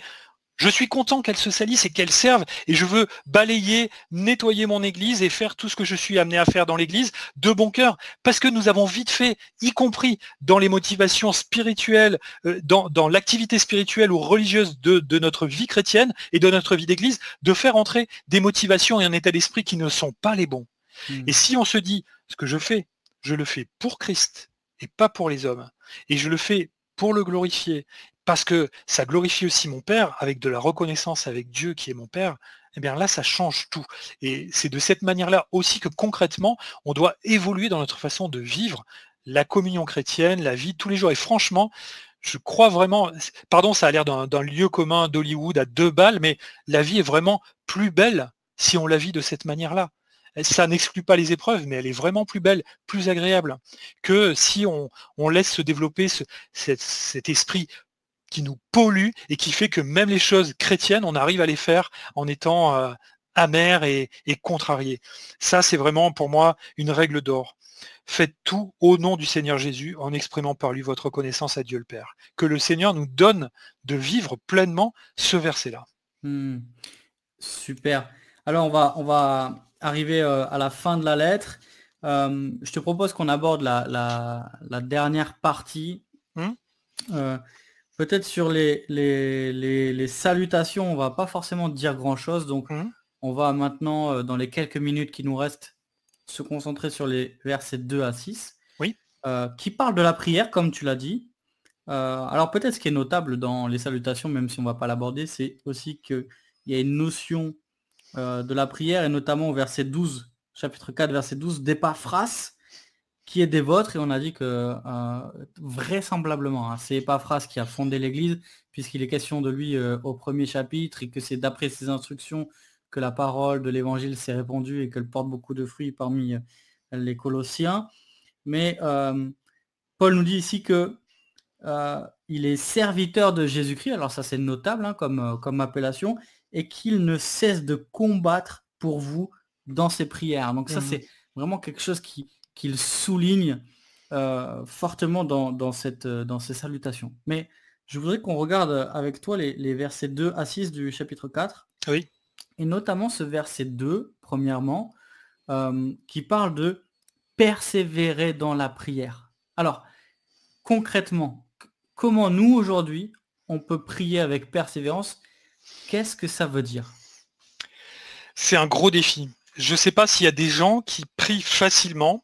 Je suis content qu'elle se salisse et qu'elle serve et je veux balayer, nettoyer mon église et faire tout ce que je suis amené à faire dans l'église de bon cœur. Parce que nous avons vite fait, y compris dans les motivations spirituelles, euh, dans, l'activité spirituelle ou religieuse de, notre vie chrétienne et de notre vie d'église, de faire entrer des motivations et un état d'esprit qui ne sont pas les bons. Hmm. Et si on se dit, ce que je fais, je le fais pour Christ et pas pour les hommes, et je le fais pour le glorifier, parce que ça glorifie aussi mon Père, avec de la reconnaissance avec Dieu qui est mon Père, eh bien là, ça change tout. Et c'est de cette manière-là aussi que concrètement, on doit évoluer dans notre façon de vivre la communion chrétienne, la vie de tous les jours. Et franchement, je crois vraiment, pardon, ça a l'air d'un lieu commun d'Hollywood à deux balles, mais la vie est vraiment plus belle si on la vit de cette manière-là. Ça n'exclut pas les épreuves, mais elle est vraiment plus belle, plus agréable que si on, laisse se développer cet esprit qui nous pollue et qui fait que même les choses chrétiennes, on arrive à les faire en étant euh, amer et, contrarié. Ça, c'est vraiment pour moi une règle d'or. Faites tout au nom du Seigneur Jésus en exprimant par lui votre reconnaissance à Dieu le Père. Que le Seigneur nous donne de vivre pleinement ce verset-là. Hmm. Super. Alors on va, on va arriver euh, à la fin de la lettre. Euh, je te propose qu'on aborde la, dernière partie. Hmm Peut-être sur les, les, salutations, on va pas forcément dire grand-chose. Donc, mmh. on va maintenant, euh, dans les quelques minutes qui nous restent, se concentrer sur les versets 2 à 6. Oui. Euh, qui parlent de la prière, comme tu l'as dit. Euh, alors, peut-être ce qui est notable dans les salutations, même si on ne va pas l'aborder, c'est aussi qu'il y a une notion de la prière, et notamment au verset 12, chapitre 4, verset 12, d'épaphras, qui est des vôtres, et on a dit que euh, vraisemblablement, hein, c'est Epaphras qui a fondé l'Église, puisqu'il est question de lui euh, au premier chapitre, et que c'est d'après ses instructions que la parole de l'Évangile s'est répandue et qu'elle porte beaucoup de fruits parmi euh, les Colossiens. Mais Paul nous dit ici que il est serviteur de Jésus-Christ, alors ça c'est notable hein, comme, comme appellation, et qu'il ne cesse de combattre pour vous dans ses prières. Donc ça mmh c'est vraiment quelque chose qui, qu'il souligne euh, fortement dans, cette, euh, dans ces salutations. Mais je voudrais qu'on regarde avec toi les, versets 2 à 6 du chapitre 4. Oui. Et notamment ce verset 2, premièrement, euh, qui parle de persévérer dans la prière. Alors, concrètement, comment nous aujourd'hui, on peut prier avec persévérance? Qu'est-ce que ça veut dire? C'est un gros défi. Je ne sais pas s'il y a des gens qui prient facilement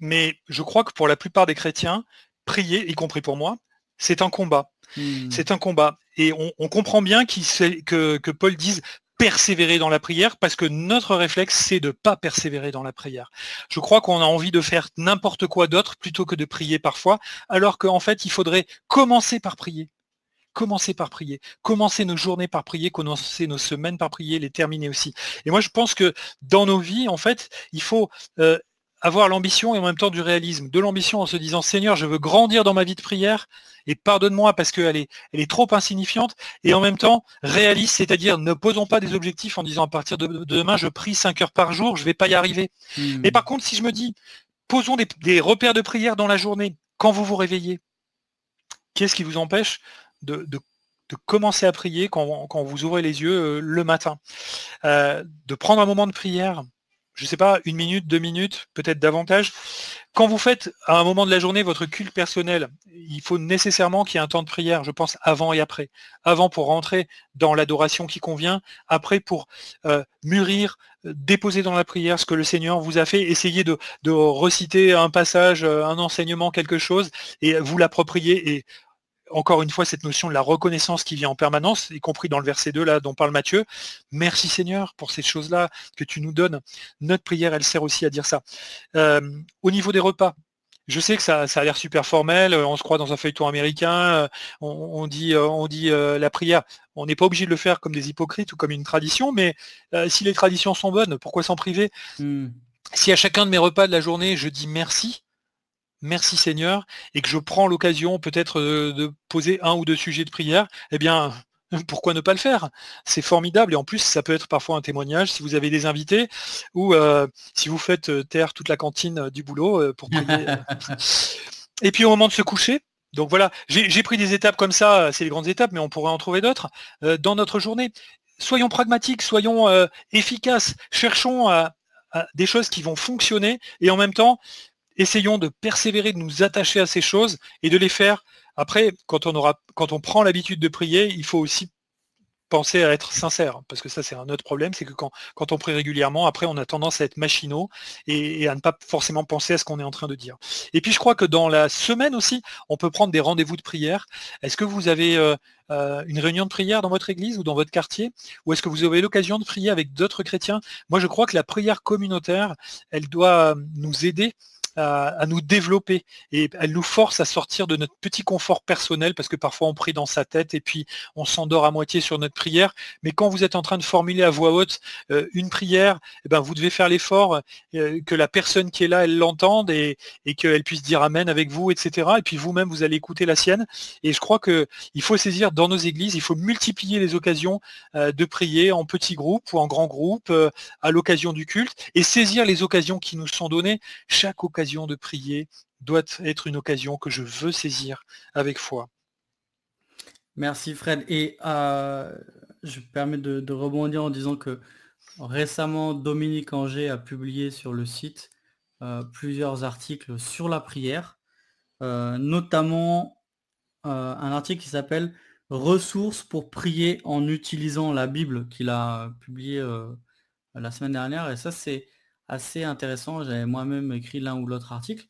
mais je crois que pour la plupart des chrétiens, prier, y compris pour moi, c'est un combat. Hmm. C'est un combat. Et on, comprend bien que, que Paul dise persévérer dans la prière parce que notre réflexe, c'est de ne pas persévérer dans la prière. Je crois qu'on a envie de faire n'importe quoi d'autre plutôt que de prier parfois, alors qu'en fait, il faudrait commencer par prier. Commencer par prier, commencer nos journées par prier, commencer nos semaines par prier, les terminer aussi. Et moi, je pense que dans nos vies, en fait, il faut euh, avoir l'ambition et en même temps du réalisme. De l'ambition en se disant Seigneur, je veux grandir dans ma vie de prière et pardonne-moi parce qu'elle est, elle est trop insignifiante. Et en même temps, réaliste, c'est-à-dire ne posons pas des objectifs en disant à partir de, demain, je prie 5 heures par jour, je ne vais pas y arriver. Hmm. Mais par contre, si je me dis, posons des, repères de prière dans la journée, quand vous vous réveillez, qu'est-ce qui vous empêche de, commencer à prier quand, vous ouvrez les yeux euh, le matin? Euh, De prendre un moment de prière je ne sais pas, une minute, deux minutes, peut-être davantage. Quand vous faites à un moment de la journée votre culte personnel, il faut nécessairement qu'il y ait un temps de prière, je pense, avant et après. Avant pour rentrer dans l'adoration qui convient, après pour euh, mûrir, déposer dans la prière ce que le Seigneur vous a fait, essayer de, de reciter un passage, euh, un enseignement, quelque chose, et vous l'approprier et encore une fois cette notion de la reconnaissance qui vient en permanence, y compris dans le verset 2 là dont parle Matthieu. Merci Seigneur pour ces choses-là que tu nous donnes. Notre prière, elle sert aussi à dire ça. Euh, au niveau des repas, je sais que ça, a l'air super formel, on se croit dans un feuilleton américain, euh, on, dit, on dit euh, la prière. On n'est pas obligé de le faire comme des hypocrites ou comme une tradition, mais si les traditions sont bonnes, pourquoi s'en priver? Hmm. Si à chacun de mes repas de la journée, je dis merci, merci Seigneur, et que je prends l'occasion peut-être de, poser un ou deux sujets de prière, eh bien, (laughs) pourquoi ne pas le faire? C'est formidable et en plus ça peut être parfois un témoignage si vous avez des invités ou euh, si vous faites euh, taire toute la cantine euh, du boulot pour prier. (laughs) et puis au moment de se coucher, Donc voilà, j'ai pris des étapes comme ça, c'est les grandes étapes, mais on pourrait en trouver d'autres dans notre journée. Soyons pragmatiques, soyons efficaces, cherchons des choses qui vont fonctionner et en même temps, essayons de persévérer, de nous attacher à ces choses et de les faire. Après, quand on, aura, quand on prend l'habitude de prier, il faut aussi penser à être sincère, parce que ça c'est un autre problème, c'est que quand, quand, on prie régulièrement, après on a tendance à être machinaux et, à ne pas forcément penser à ce qu'on est en train de dire. Et puis je crois que dans la semaine aussi, on peut prendre des rendez-vous de prière. Est-ce que vous avez euh, euh, une réunion de prière dans votre église ou dans votre quartier? Ou est-ce que vous avez l'occasion de prier avec d'autres chrétiens? Moi je crois que la prière communautaire, elle doit nous aider à, nous développer et elle nous force à sortir de notre petit confort personnel parce que parfois on prie dans sa tête et puis on s'endort à moitié sur notre prière. Mais quand vous êtes en train de formuler à voix haute euh, une prière, eh ben, vous devez faire l'effort euh, que la personne qui est là, elle l'entende et, et qu'elle puisse dire Amen avec vous, etc. Et puis vous-même, vous allez écouter la sienne. Et je crois qu'il faut saisir dans nos églises, il faut multiplier les occasions euh, de prier en petits groupes ou en grands groupes à l'occasion du culte et saisir les occasions qui nous sont données. Chaque occasion de prier doit être une occasion que je veux saisir avec foi. Merci Fred. Et euh, je me permets de, rebondir en disant que récemment, Dominique Anger a publié sur le site euh, plusieurs articles sur la prière, euh, notamment un article qui s'appelle Ressources pour prier en utilisant la Bible qu'il a publié la semaine dernière. Et ça, c'est assez intéressant. J'avais moi-même écrit l'un ou l'autre article.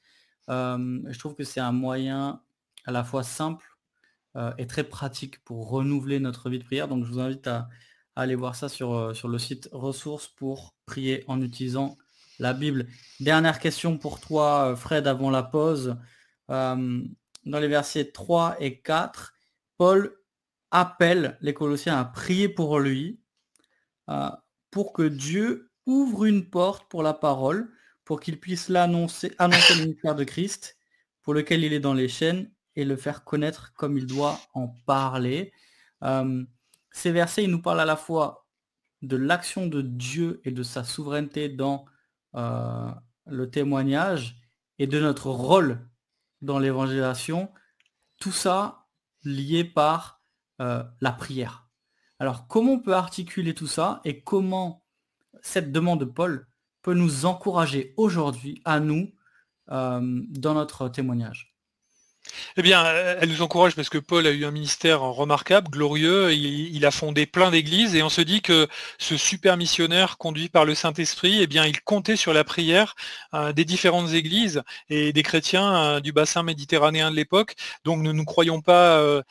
je trouve que c'est un moyen à la fois simple euh, et très pratique pour renouveler notre vie de prière. Donc je vous invite à, aller voir ça sur, euh, sur le site ressources pour prier en utilisant la Bible. Dernière question pour toi, Fred, avant la pause. dans les versets 3 et 4, Paul appelle les Colossiens à prier pour lui, euh, pour que Dieu ouvre une porte pour la parole, pour qu'il puisse l'annoncer, annoncer le ministère de Christ, pour lequel il est dans les chaînes, et le faire connaître comme il doit en parler. Euh, ces versets, ils nous parlent à la fois de l'action de Dieu et de sa souveraineté dans euh, le témoignage et de notre rôle dans l'évangélisation. Tout ça lié par euh, la prière. Alors comment on peut articuler tout ça et comment cette demande de Paul peut nous encourager aujourd'hui, à nous, euh, dans notre témoignage eh bien, elle nous encourage parce que Paul a eu un ministère remarquable, glorieux, il, a fondé plein d'églises et on se dit que ce super missionnaire conduit par le Saint-Esprit, eh bien, il comptait sur la prière euh, des différentes églises et des chrétiens euh, du bassin méditerranéen de l'époque. Donc ne nous croyons pas euh,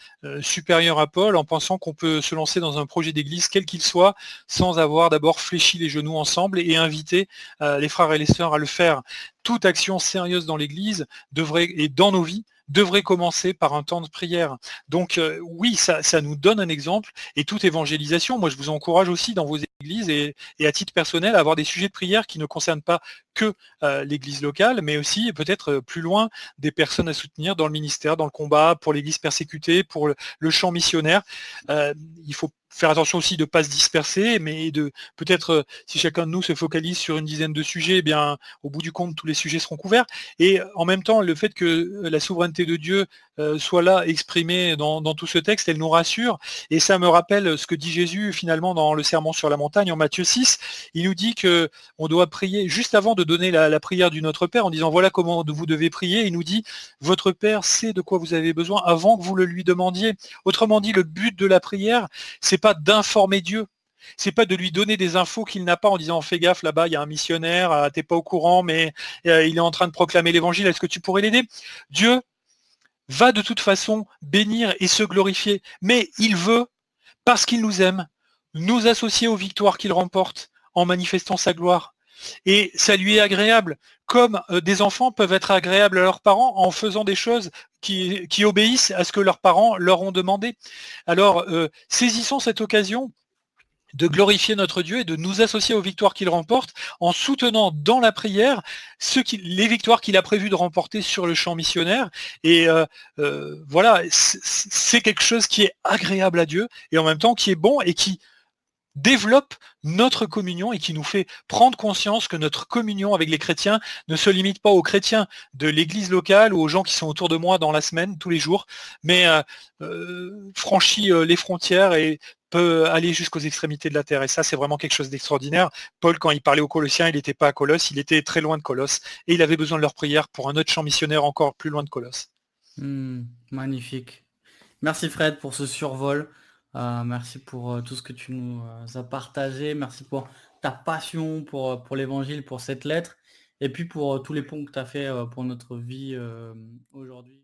supérieurs à Paul en pensant qu'on peut se lancer dans un projet d'église, quel qu'il soit, sans avoir d'abord fléchi les genoux ensemble et inviter les frères et les sœurs à le faire. Toute action sérieuse dans l'église devrait, et dans nos vies, devrait commencer par un temps de prière. Donc euh, oui, ça, nous donne un exemple et toute évangélisation, moi je vous encourage aussi dans vos églises et, à titre personnel à avoir des sujets de prière qui ne concernent pas que euh, l'église locale, mais aussi peut-être euh, plus loin des personnes à soutenir dans le ministère, dans le combat, pour l'église persécutée, pour le, le champ missionnaire. il faut faire attention aussi de ne pas se disperser, mais de peut-être euh, si chacun de nous se focalise sur une dizaine de sujets, eh bien au bout du compte tous les sujets seront couverts. Et en même temps, le fait que euh, la souveraineté de Dieu euh, soit là exprimée dans, tout ce texte, elle nous rassure. Et ça me rappelle ce que dit Jésus finalement dans le sermon sur la montagne en Matthieu 6. Il nous dit que on doit prier juste avant de donner la prière du Notre Père en disant voilà comment vous devez prier. Il nous dit votre Père sait de quoi vous avez besoin avant que vous le lui demandiez. Autrement dit, le but de la prière, c'est pas d'informer Dieu. C'est pas de lui donner des infos qu'il n'a pas en disant fais gaffe là-bas, il y a un missionnaire, euh, t'es pas au courant, mais euh, il est en train de proclamer l'évangile, est-ce que tu pourrais l'aider? Dieu va de toute façon bénir et se glorifier, mais il veut, parce qu'il nous aime, nous associer aux victoires qu'il remporte en manifestant sa gloire. Et ça lui est agréable, comme euh, des enfants peuvent être agréables à leurs parents en faisant des choses qui, obéissent à ce que leurs parents leur ont demandé. Alors, euh, saisissons cette occasion de glorifier notre Dieu et de nous associer aux victoires qu'il remporte en soutenant dans la prière les victoires qu'il a prévu de remporter sur le champ missionnaire. Et euh, voilà, c'est quelque chose qui est agréable à Dieu et en même temps qui est bon et qui développe notre communion et qui nous fait prendre conscience que notre communion avec les chrétiens ne se limite pas aux chrétiens de l'église locale ou aux gens qui sont autour de moi dans la semaine, tous les jours, mais euh, euh, franchit les frontières et peut aller jusqu'aux extrémités de la terre. Et ça, c'est vraiment quelque chose d'extraordinaire. Paul, quand il parlait aux Colossiens, il n'était pas à Colosse, il était très loin de Colosse. Et il avait besoin de leur prière pour un autre champ missionnaire encore plus loin de Colosse. Hmm, magnifique. Merci Fred pour ce survol. Euh, merci pour euh, tout ce que tu nous euh, as partagé. Merci pour ta passion pour, pour l'évangile, pour cette lettre. Et puis pour tous les ponts que tu as fait pour notre vie aujourd'hui.